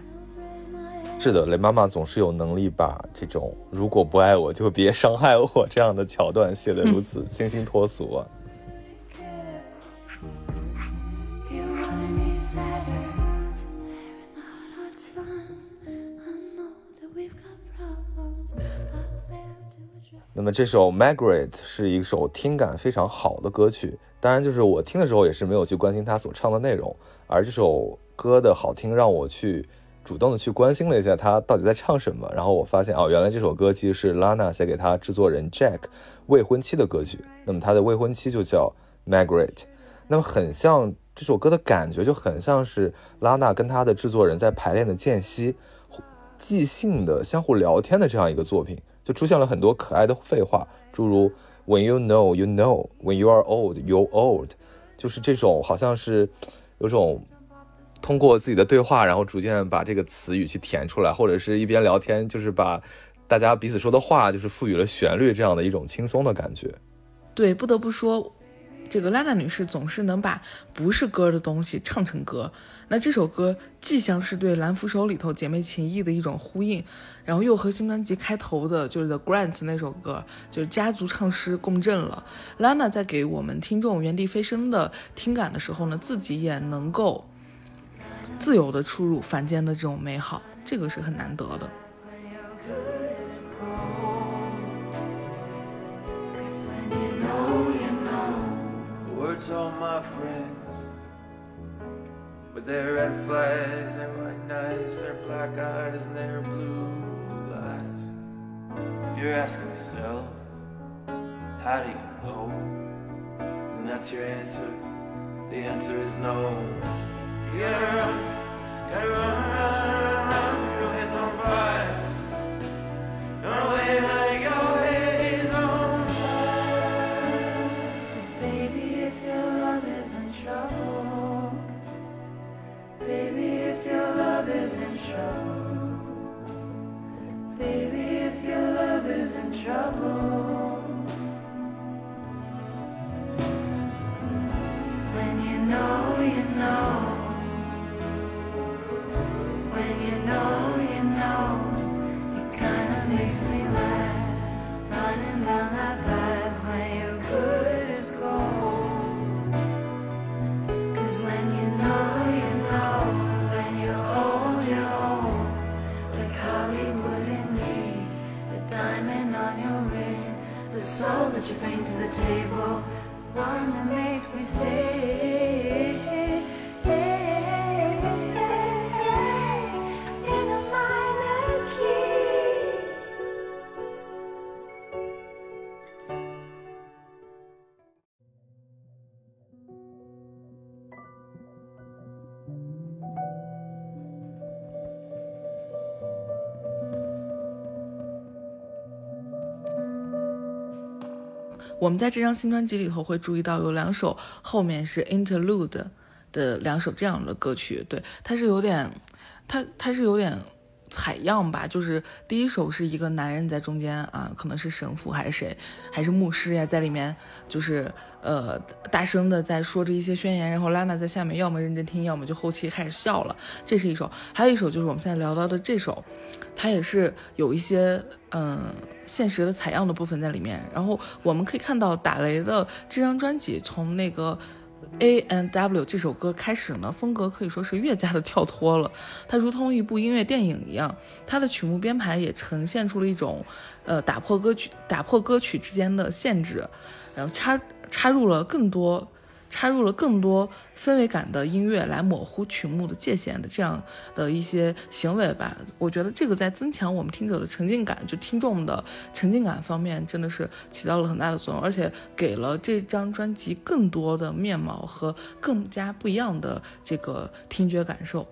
是的，雷妈妈总是有能力把这种“如果不爱我就别伤害我”这样的桥段写得如此 清新脱俗啊。那么这首《Margaret》是一首听感非常好的歌曲，当然就是我听的时候也是没有去关心他所唱的内容，而这首歌的好听让我去主动的去关心了一下他到底在唱什么，然后我发现哦，原来这首歌其实是 Lana 写给他制作人 Jack 未婚妻的歌曲，那么他的未婚妻就叫 Margaret，那么很像这首歌的感觉就很像是拉娜跟他的制作人在排练的间隙即兴的相互聊天的这样一个作品，就出现了很多可爱的废话，诸如 When you know, you know. When you are old, you old，就是这种好像是有种通过自己的对话，然后逐渐把这个词语去填出来，或者是一边聊天，就是把大家彼此说的话，就是赋予了旋律这样的一种轻松的感觉。对，不得不说，这个拉娜女士总是能把不是歌的东西唱成歌。那这首歌既像是对《蓝扶手》里头姐妹情谊的一种呼应，然后又和新专辑开头的就是 The Grants 那首歌，就是家族唱诗共振了。拉娜在给我们听众原地飞升的听感的时候呢，自己也能够自由的出入凡间的这种美好，这个是很难得的。Words all my friends. But they're red flags, they're white nights, they're black eyes, and they're blue eyes. If you're asking yourself, how do you know? And that's your answer. The answer is no. You gotta run, run, run, run, your head's on fire. Run away like your head is baby, if your love is in trouble. When you know, you know. When you know. That you bring to the table. One that makes me sing. 我们在这张新专辑里头会注意到有两首后面是 interlude 的两首这样的歌曲，对，它是有点，它它是有点采样吧，就是第一首是一个男人在中间啊，可能是神父还是谁，还是牧师呀，在里面就是呃大声的在说着一些宣言，然后拉娜在下面要么认真听，要么就后期开始笑了，这是一首，还有一首就是我们现在聊到的这首，它也是有一些嗯。现实的采样的部分在里面，然后我们可以看到打雷的这张专辑从那个 A N W 这首歌开始呢，风格可以说是越加的跳脱了，它如同一部音乐电影一样，它的曲目编排也呈现出了一种呃打破歌曲打破歌曲之间的限制，然后插插入了更多。插入了更多氛围感的音乐来模糊曲目的界限的这样的一些行为吧，我觉得这个在增强我们听者的沉浸感，就听众的沉浸感方面真的是起到了很大的作用，而且给了这张专辑更多的面貌和更加不一样的这个听觉感受。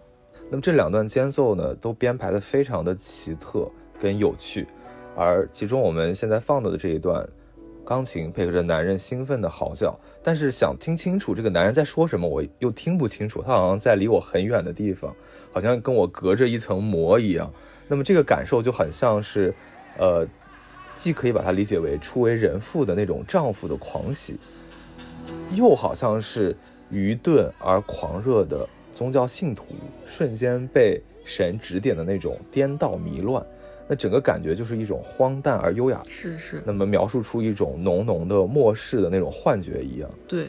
那么这两段间奏呢，都编排的非常的奇特跟有趣，而其中我们现在放到的这一段。钢琴配合着男人兴奋的嚎叫，但是想听清楚这个男人在说什么，我又听不清楚。他好像在离我很远的地方，好像跟我隔着一层膜一样。那么这个感受就很像是，呃，既可以把它理解为初为人父的那种丈夫的狂喜，又好像是愚钝而狂热的宗教信徒瞬间被神指点的那种颠倒迷乱。那整个感觉就是一种荒诞而优雅，是是，那么描述出一种浓浓的末世的那种幻觉一样。对。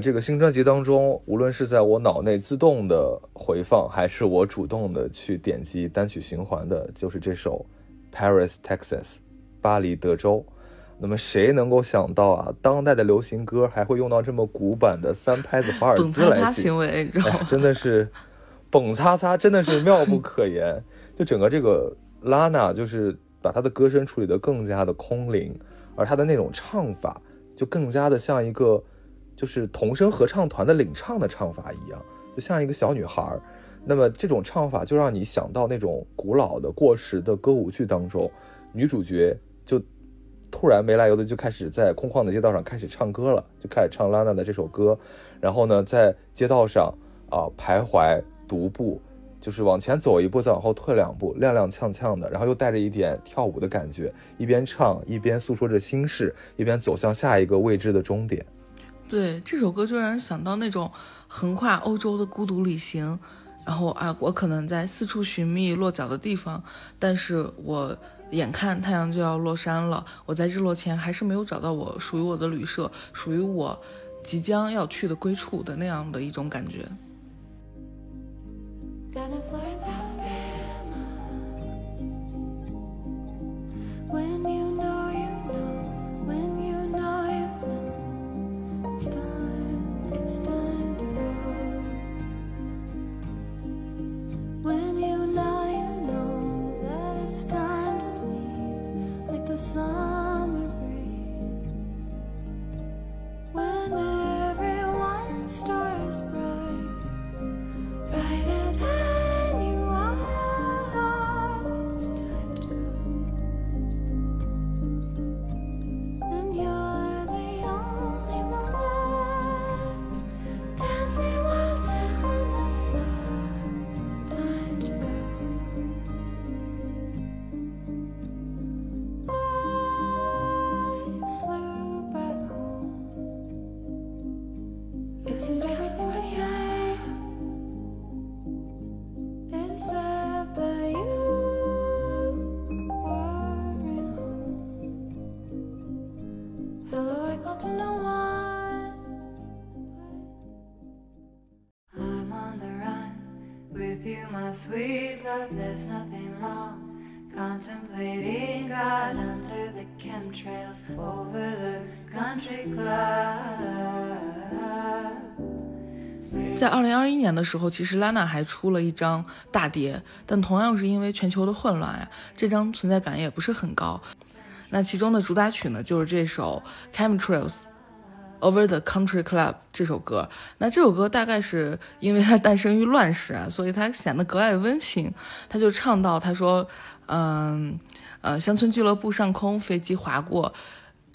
这个新专辑当中，无论是在我脑内自动的回放，还是我主动的去点击单曲循环的，就是这首《Paris, Texas》，巴黎，德州。那么谁能够想到啊，当代的流行歌还会用到这么古板的三拍子华尔兹来起行为，你知道吗？真的是蹦擦擦，真的是妙不 可言。就整个这个拉娜，就是把她的歌声处理得更加的空灵，而她的那种唱法就更加的像一个就是童声合唱团的领唱的唱法一样，就像一个小女孩儿。那么这种唱法就让你想到那种古老的过时的歌舞剧当中，女主角就突然没来由的就开始在空旷的街道上开始唱歌了，就开始唱拉娜的这首歌，然后呢，在街道上啊、徘徊独步，就是往前走一步，再往后退两步，踉踉跄跄的，然后又带着一点跳舞的感觉，一边唱一边诉说着心事，一边走向下一个未知的终点。对，这首歌就让人想到那种横跨欧洲的孤独旅行，然后啊，我可能在四处寻觅落脚的地方，但是我眼看太阳就要落山了，我在日落前还是没有找到我属于我的旅社，属于我即将要去的归处的那样的一种感觉。年的时候，其实 Lana 还出了一张大碟，但同样是因为全球的混乱呀，这张存在感也不是很高。那其中的主打曲呢，就是这首《Chemtrails》。Over the Country Club 这首歌，那这首歌大概是因为它诞生于乱世啊，所以它显得格外温馨。他就唱到，他说，嗯，呃，乡村俱乐部上空，飞机划过，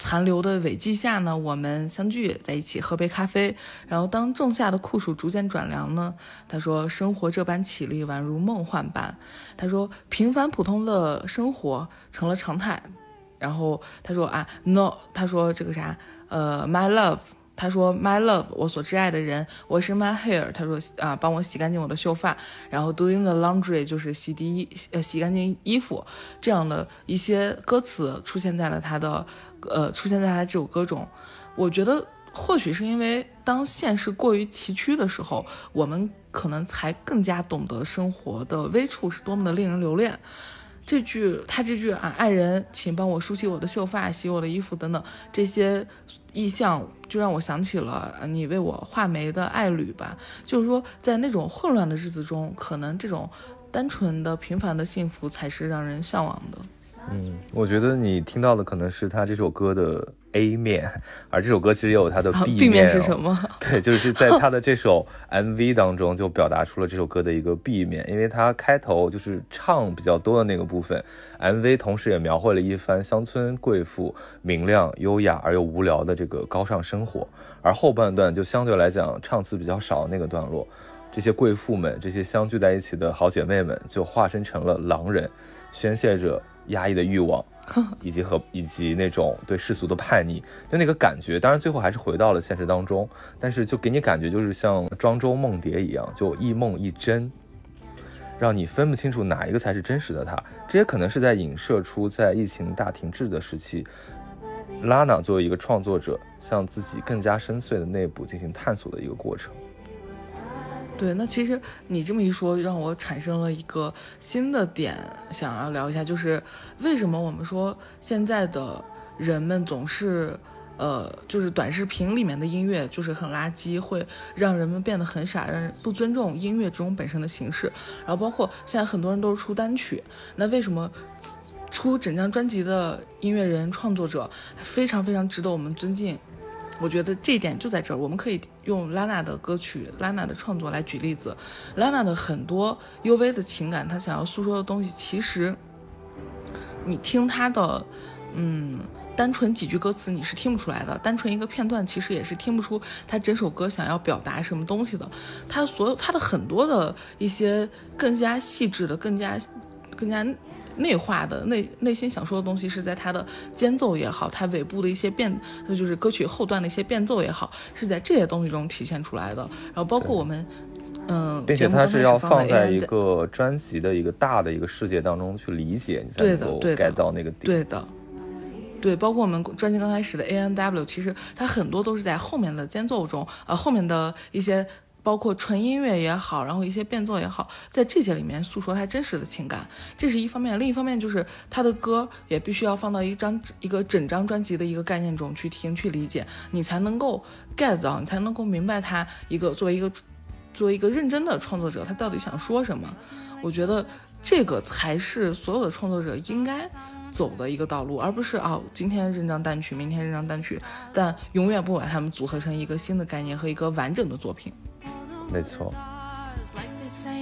残留的尾迹下呢，我们相聚在一起喝杯咖啡。然后当仲夏的酷暑逐渐转凉呢，他说生活这般绮丽，宛如梦幻般。他说平凡普通的生活成了常态。然后他说啊，no，他说这个啥，呃，my love。他说：“My love，我所挚爱的人，我是 my hair。”他说：“啊，帮我洗干净我的秀发。”然后 doing the laundry 就是洗涤衣，呃，洗干净衣服，这样的一些歌词出现在了他的，呃，出现在他这首歌中。我觉得或许是因为当现实过于崎岖的时候，我们可能才更加懂得生活的微处是多么的令人留恋。这句他这句啊，爱人，请帮我梳起我的秀发，洗我的衣服等等这些意象，就让我想起了你为我画眉的爱侣吧。就是说，在那种混乱的日子中，可能这种单纯的、平凡的幸福才是让人向往的。嗯，我觉得你听到的可能是他这首歌的 A 面，而这首歌其实也有它的啊 B，B 面哦是什么？对，就是在他的这首 MV 当中，就表达出了这首歌的一个 B 面，因为他开头就是唱比较多的那个部分，MV 同时也描绘了一番乡村贵妇明亮、优雅而又无聊的这个高尚生活，而后半段就相对来讲唱词比较少的那个段落，这些贵妇们，这些相聚在一起的好姐妹们，就化身成了狼人，宣泄着压抑的欲望。以及和以及那种对世俗的叛逆，就那个感觉，当然最后还是回到了现实当中，但是就给你感觉就是像庄周梦蝶一样，就一梦一真，让你分不清楚哪一个才是真实的他。这也可能是在影射出在疫情大停滞的时期，拉娜作为一个创作者，向自己更加深邃的内部进行探索的一个过程。对，那其实你这么一说，让我产生了一个新的点，想要聊一下，就是为什么我们说现在的人们总是。呃，就是短视频里面的音乐就是很垃圾，会让人们变得很傻，让人不尊重音乐这种本身的形式。然后包括现在很多人都是出单曲，那为什么出整张专辑的音乐人创作者非常非常值得我们尊敬？我觉得这一点就在这儿，我们可以用拉娜的歌曲、拉娜的创作来举例子。拉娜的很多 U V 的情感，她想要诉说的东西，其实你听她的，嗯。单纯几句歌词你是听不出来的，单纯一个片段其实也是听不出他整首歌想要表达什么东西的。他所有他的很多的一些更加细致的、更加更加内化的内内心想说的东西，是在他的间奏也好，他尾部的一些变，那就是歌曲后段的一些变奏也好，是在这些东西中体现出来的。然后包括我们，嗯，并且它是要放在一个个专辑的一个大的一个世界当中去理解，你才能够 get 到那个点。对的，对，包括我们专辑刚开始的 A N W，其实它很多都是在后面的间奏中，呃，后面的一些包括纯音乐也好，然后一些变奏也好，在这些里面诉说他真实的情感，这是一方面。另一方面就是他的歌也必须要放到一张一个整张专辑的一个概念中去听去理解，你才能够 get 到，你才能够明白他一个作为一个作为一个认真的创作者，他到底想说什么。我觉得这个才是所有的创作者应该走的一个道路，而不是啊、今天认张单曲，明天认张单曲，但永远不把它们组合成一个新的概念和一个完整的作品。没错。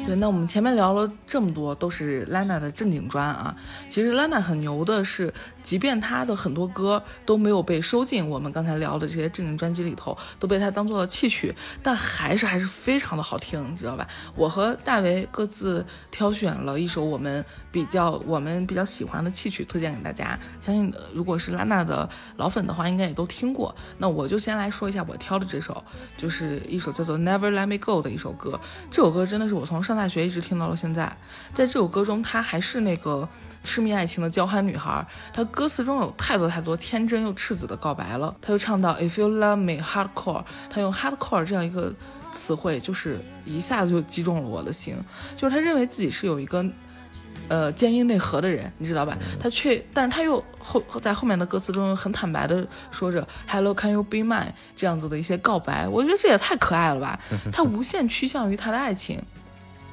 对，那我们前面聊了这么多，都是 Lana 的正经专啊。其实 Lana 很牛的是，即便她的很多歌都没有被收进我们刚才聊的这些正经专辑里头，都被她当做了器曲，但还是还是非常的好听，你知道吧？我和大为各自挑选了一首我们比较我们比较喜欢的器曲，推荐给大家。相信如果是 Lana 的老粉的话，应该也都听过。那我就先来说一下我挑的这首，就是一首叫做《Never Let Me Go》的一首歌。这首歌真的是我从上大学一直听到了现在。在这首歌中，她还是那个痴迷爱情的娇憨女孩，她歌词中有太多太多天真又赤子的告白了。她又唱到 If you love me hardcore，她用 hardcore 这样一个词汇，就是一下子就击中了我的心。就是她认为自己是有一个。呃，坚硬内核的人，你知道吧？他却，但是他又后在后面的歌词中很坦白的说着 “Hello, can you be mine” 这样子的一些告白，我觉得这也太可爱了吧！他无限趋向于他的爱情，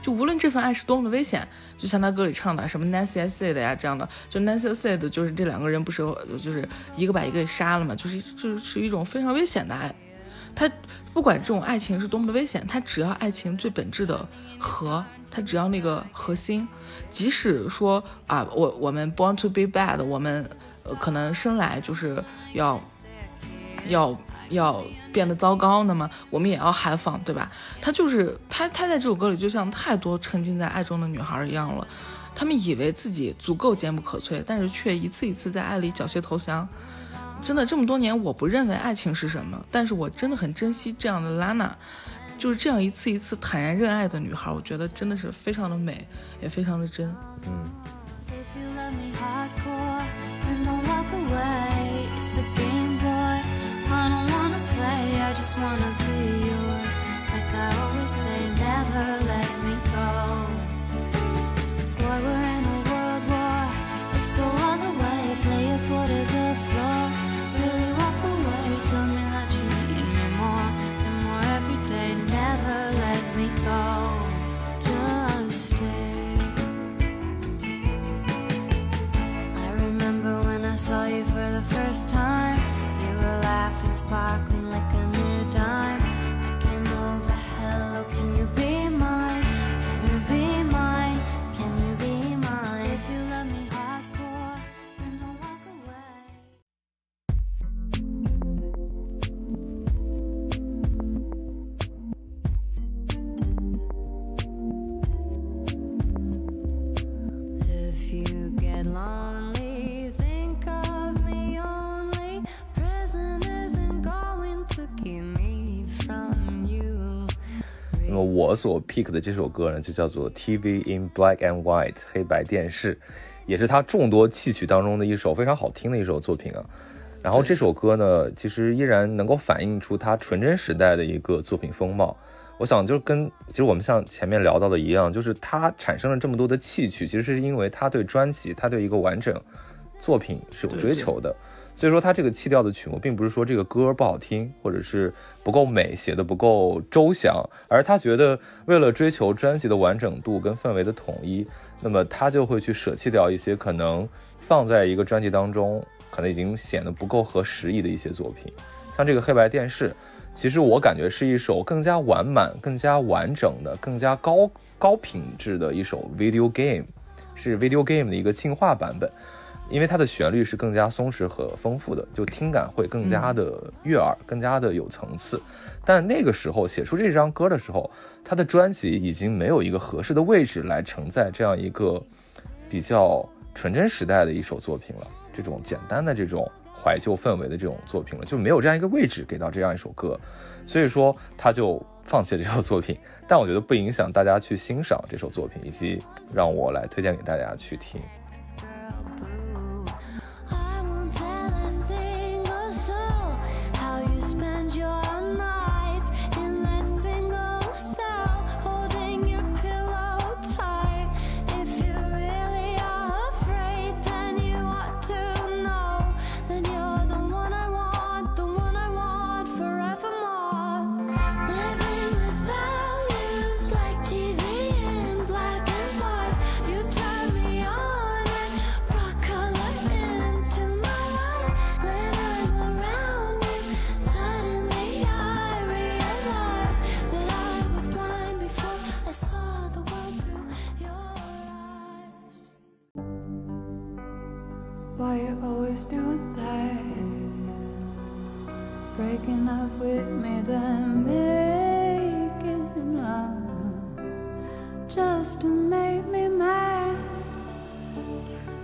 就无论这份爱是多么的危险，就像他歌里唱的什么 Nancy said 呀这样的，就 Nancy said 就是这两个人不是就是一个把一个给杀了嘛，就是就是是一种非常危险的爱。他不管这种爱情是多么的危险，他只要爱情最本质的核，他只要那个核心，即使说啊，我我们 born to be bad，我们呃可能生来就是要要要变得糟糕，那么我们也要 have fun，对吧？他就是他他在这首歌里就像太多沉浸在爱中的女孩一样了，她们以为自己足够坚不可摧，但是却一次一次在爱里缴械投降。真的这么多年，我不认为爱情是什么，但是我真的很珍惜这样的拉娜，就是这样一次一次坦然认爱的女孩，我觉得真的是非常的美，也非常的真。If you love me hardcore, then don't walk away. Just wanna be yours. Like I always say, never let me go. Boy, we're in a world war. Let's go all the way, play it for the good floor. Really walk away, tell me that you need me more and more every day. Never let me go. Just stay. I remember when I saw you for the first time. You were laughing, sparkling like a 我所 pick 的这首歌呢，就叫做《TV in Black and White》黑白电视，也是他众多戏曲当中的一首非常好听的一首作品啊。然后这首歌呢，其实依然能够反映出他纯真时代的一个作品风貌。我想就跟其实我们像前面聊到的一样，就是他产生了这么多的戏曲，其实是因为他对专辑，他对一个完整作品是有追求的。所以说，他这个弃掉的曲目，并不是说这个歌不好听，或者是不够美，写的不够周详，而他觉得为了追求专辑的完整度跟氛围的统一，那么他就会去舍弃掉一些可能放在一个专辑当中，可能已经显得不够合时宜的一些作品，像这个黑白电视，其实我感觉是一首更加完满、更加完整的、更加高高品质的一首 video game，是 video game 的一个进化版本。因为它的旋律是更加松弛和丰富的，就听感会更加的悦耳，更加的有层次。但那个时候写出这张歌的时候，他的专辑已经没有一个合适的位置来承载这样一个比较纯真时代的一首作品了。这种简单的这种怀旧氛围的这种作品了，就没有这样一个位置给到这样一首歌，所以说他就放弃了这首作品。但我觉得不影响大家去欣赏这首作品，以及让我来推荐给大家去听。Why you always doing that? Breaking up with me, then making up just to make me mad.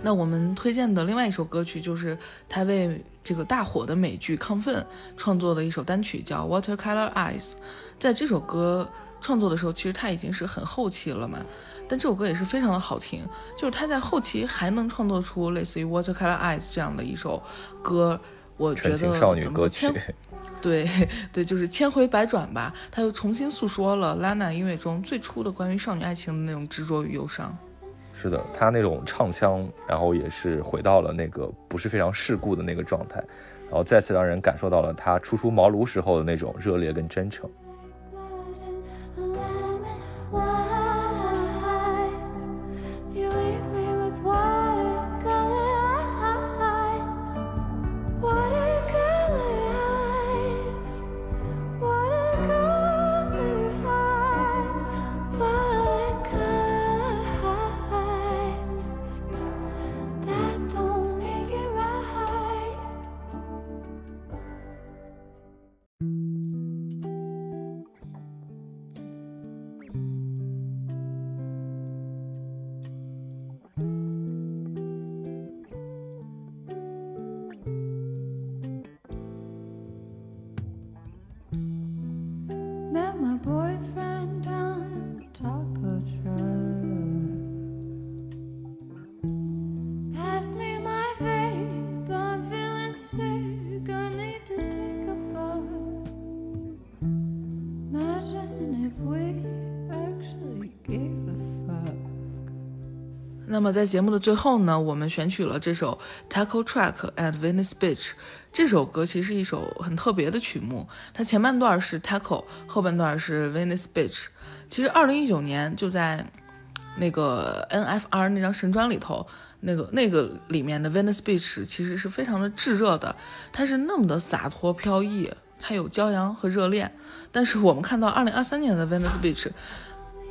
那我们推荐的另外一首歌曲，就是他为这个大火的美剧《亢奋》创作的一首单曲，叫《Watercolor Eyes》。在这首歌创作的时候，其实他已经是很后期了嘛，但这首歌也是非常的好听。就是他在后期还能创作出类似于《Watercolor Eyes》这样的一首歌，我觉得少女歌曲千，对对，就是千回百转吧，他又重新诉说了拉娜音乐中最初的关于少女爱情的那种执着与忧伤。是的，他那种唱腔，然后也是回到了那个不是非常世故的那个状态，然后再次让人感受到了他初出茅庐时候的那种热烈跟真诚。在节目的最后呢，我们选取了这首《Taco Track at Venice Beach》。这首歌其实是一首很特别的曲目，它前半段是 Taco，后半段是 Venice Beach。其实二零一九年就在那个 NFR 那张神专里头，那个那个里面的 Venice Beach 其实是非常的炙热的，它是那么的洒脱飘逸，它有骄阳和热恋。但是我们看到二零二三年的 Venice Beach，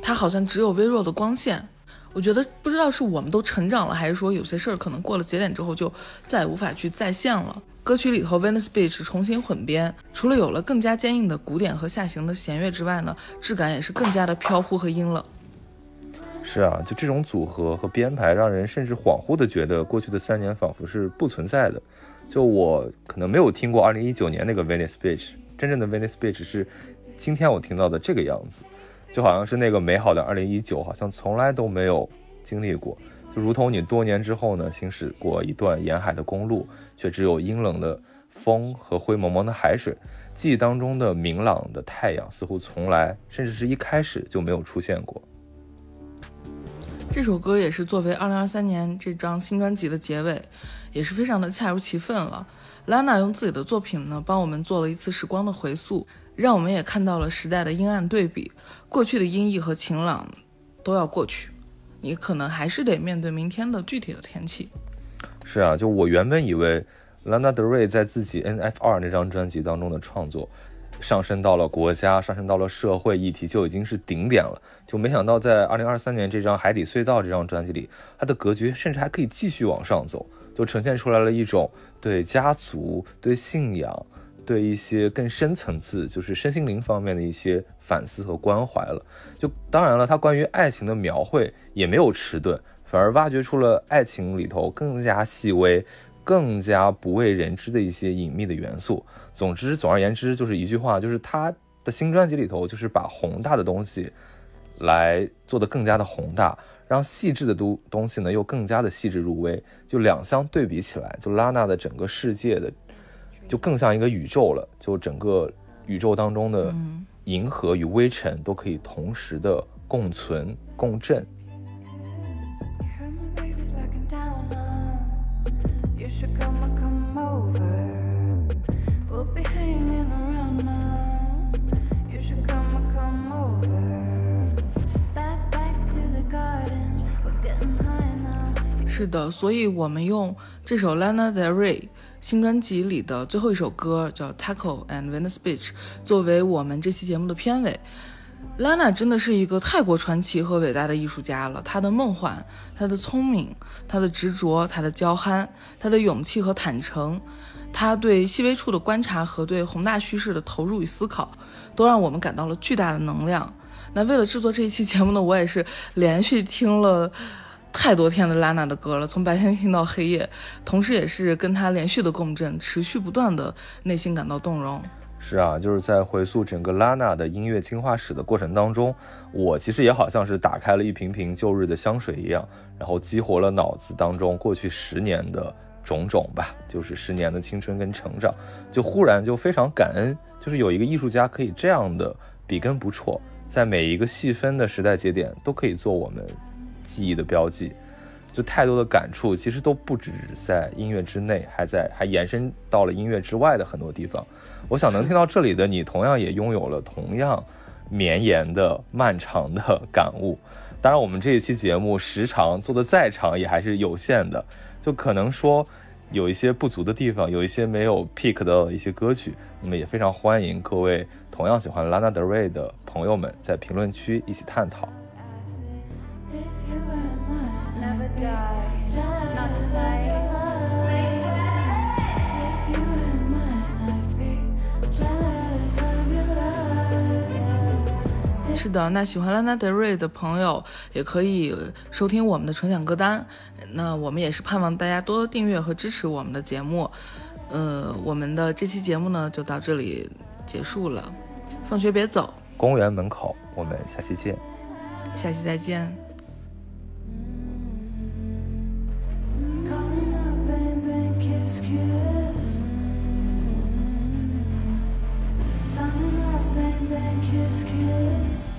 它好像只有微弱的光线。我觉得不知道是我们都成长了，还是说有些事儿可能过了节点之后就再也无法去再现了。歌曲里头 Venice Beach 重新混编，除了有了更加坚硬的鼓点和下行的弦乐之外呢，质感也是更加的飘忽和阴冷。是啊，就这种组合和编排，让人甚至恍惚的觉得过去的三年仿佛是不存在的。就我可能没有听过2019年那个 Venice Beach，真正的 Venice Beach 是今天我听到的这个样子，就好像是那个美好的2019，好像从来都没有经历过。就如同你多年之后呢，行驶过一段沿海的公路，却只有阴冷的风和灰蒙蒙的海水。记忆当中的明朗的太阳，似乎从来，甚至是一开始就没有出现过。这首歌也是作为2023年这张新专辑的结尾，也是非常的恰如其分了。拉娜用自己的作品呢，帮我们做了一次时光的回溯，让我们也看到了时代的阴暗对比，过去的阴翳和晴朗都要过去，你可能还是得面对明天的具体的天气。是啊，就我原本以为 Lana Del Rey 在自己 NF2 那张专辑当中的创作，上升到了国家，上升到了社会议题，就已经是顶点了。就没想到在2023年这张《海底隧道》这张专辑里，它的格局甚至还可以继续往上走，就呈现出来了一种对家族、对信仰、对一些更深层次，就是身心灵方面的一些反思和关怀了。就当然了，它关于爱情的描绘也没有迟钝。反而挖掘出了爱情里头更加细微、更加不为人知的一些隐秘的元素。总之，总而言之，就是一句话，就是他的新专辑里头，就是把宏大的东西来做得更加的宏大，让细致的东东西呢又更加的细致入微。就两相对比起来，就拉娜的整个世界的就更像一个宇宙了。就整个宇宙当中的银河与微尘都可以同时的共存共振。Heard 是的，所以我们用这首 Lana Del Rey 新专辑里的最后一首歌叫《Taco and Venice Beach》作为我们这期节目的片尾。Lana 真的是一个泰国传奇和伟大的艺术家了，她的梦幻，她的聪明，她的执着，她的娇憨，她的勇气和坦诚，她对细微处的观察和对宏大叙事的投入与思考，都让我们感到了巨大的能量。那为了制作这一期节目呢，我也是连续听了太多天的拉娜的歌了，从白天听到黑夜，同时也是跟她连续的共振，持续不断的内心感到动容。是啊，就是在回溯整个拉娜的音乐进化史的过程当中，我其实也好像是打开了一瓶瓶旧日的香水一样，然后激活了脑子当中过去十年的种种吧，就是十年的青春跟成长，就忽然就非常感恩，就是有一个艺术家可以这样的笔耕不辍，在每一个细分的时代节点都可以做我们记忆的标记。就太多的感触，其实都不只在音乐之内，还在还延伸到了音乐之外的很多地方。我想能听到这里的你，同样也拥有了同样绵延的、漫长的感悟。当然，我们这一期节目时长做的再长，也还是有限的，就可能说有一些不足的地方，有一些没有 pick 的一些歌曲。那么也非常欢迎各位同样喜欢 Lana Del Rey 的朋友们在评论区一起探讨。是的，那喜欢 Lana Del Rey 的朋友也可以收听我们的纯享歌单。那我们也是盼望大家多多订阅和支持我们的节目。呃，我们的这期节目呢就到这里结束了。放学别走，公园门口，我们下期见。下期再见。Kiss, kiss.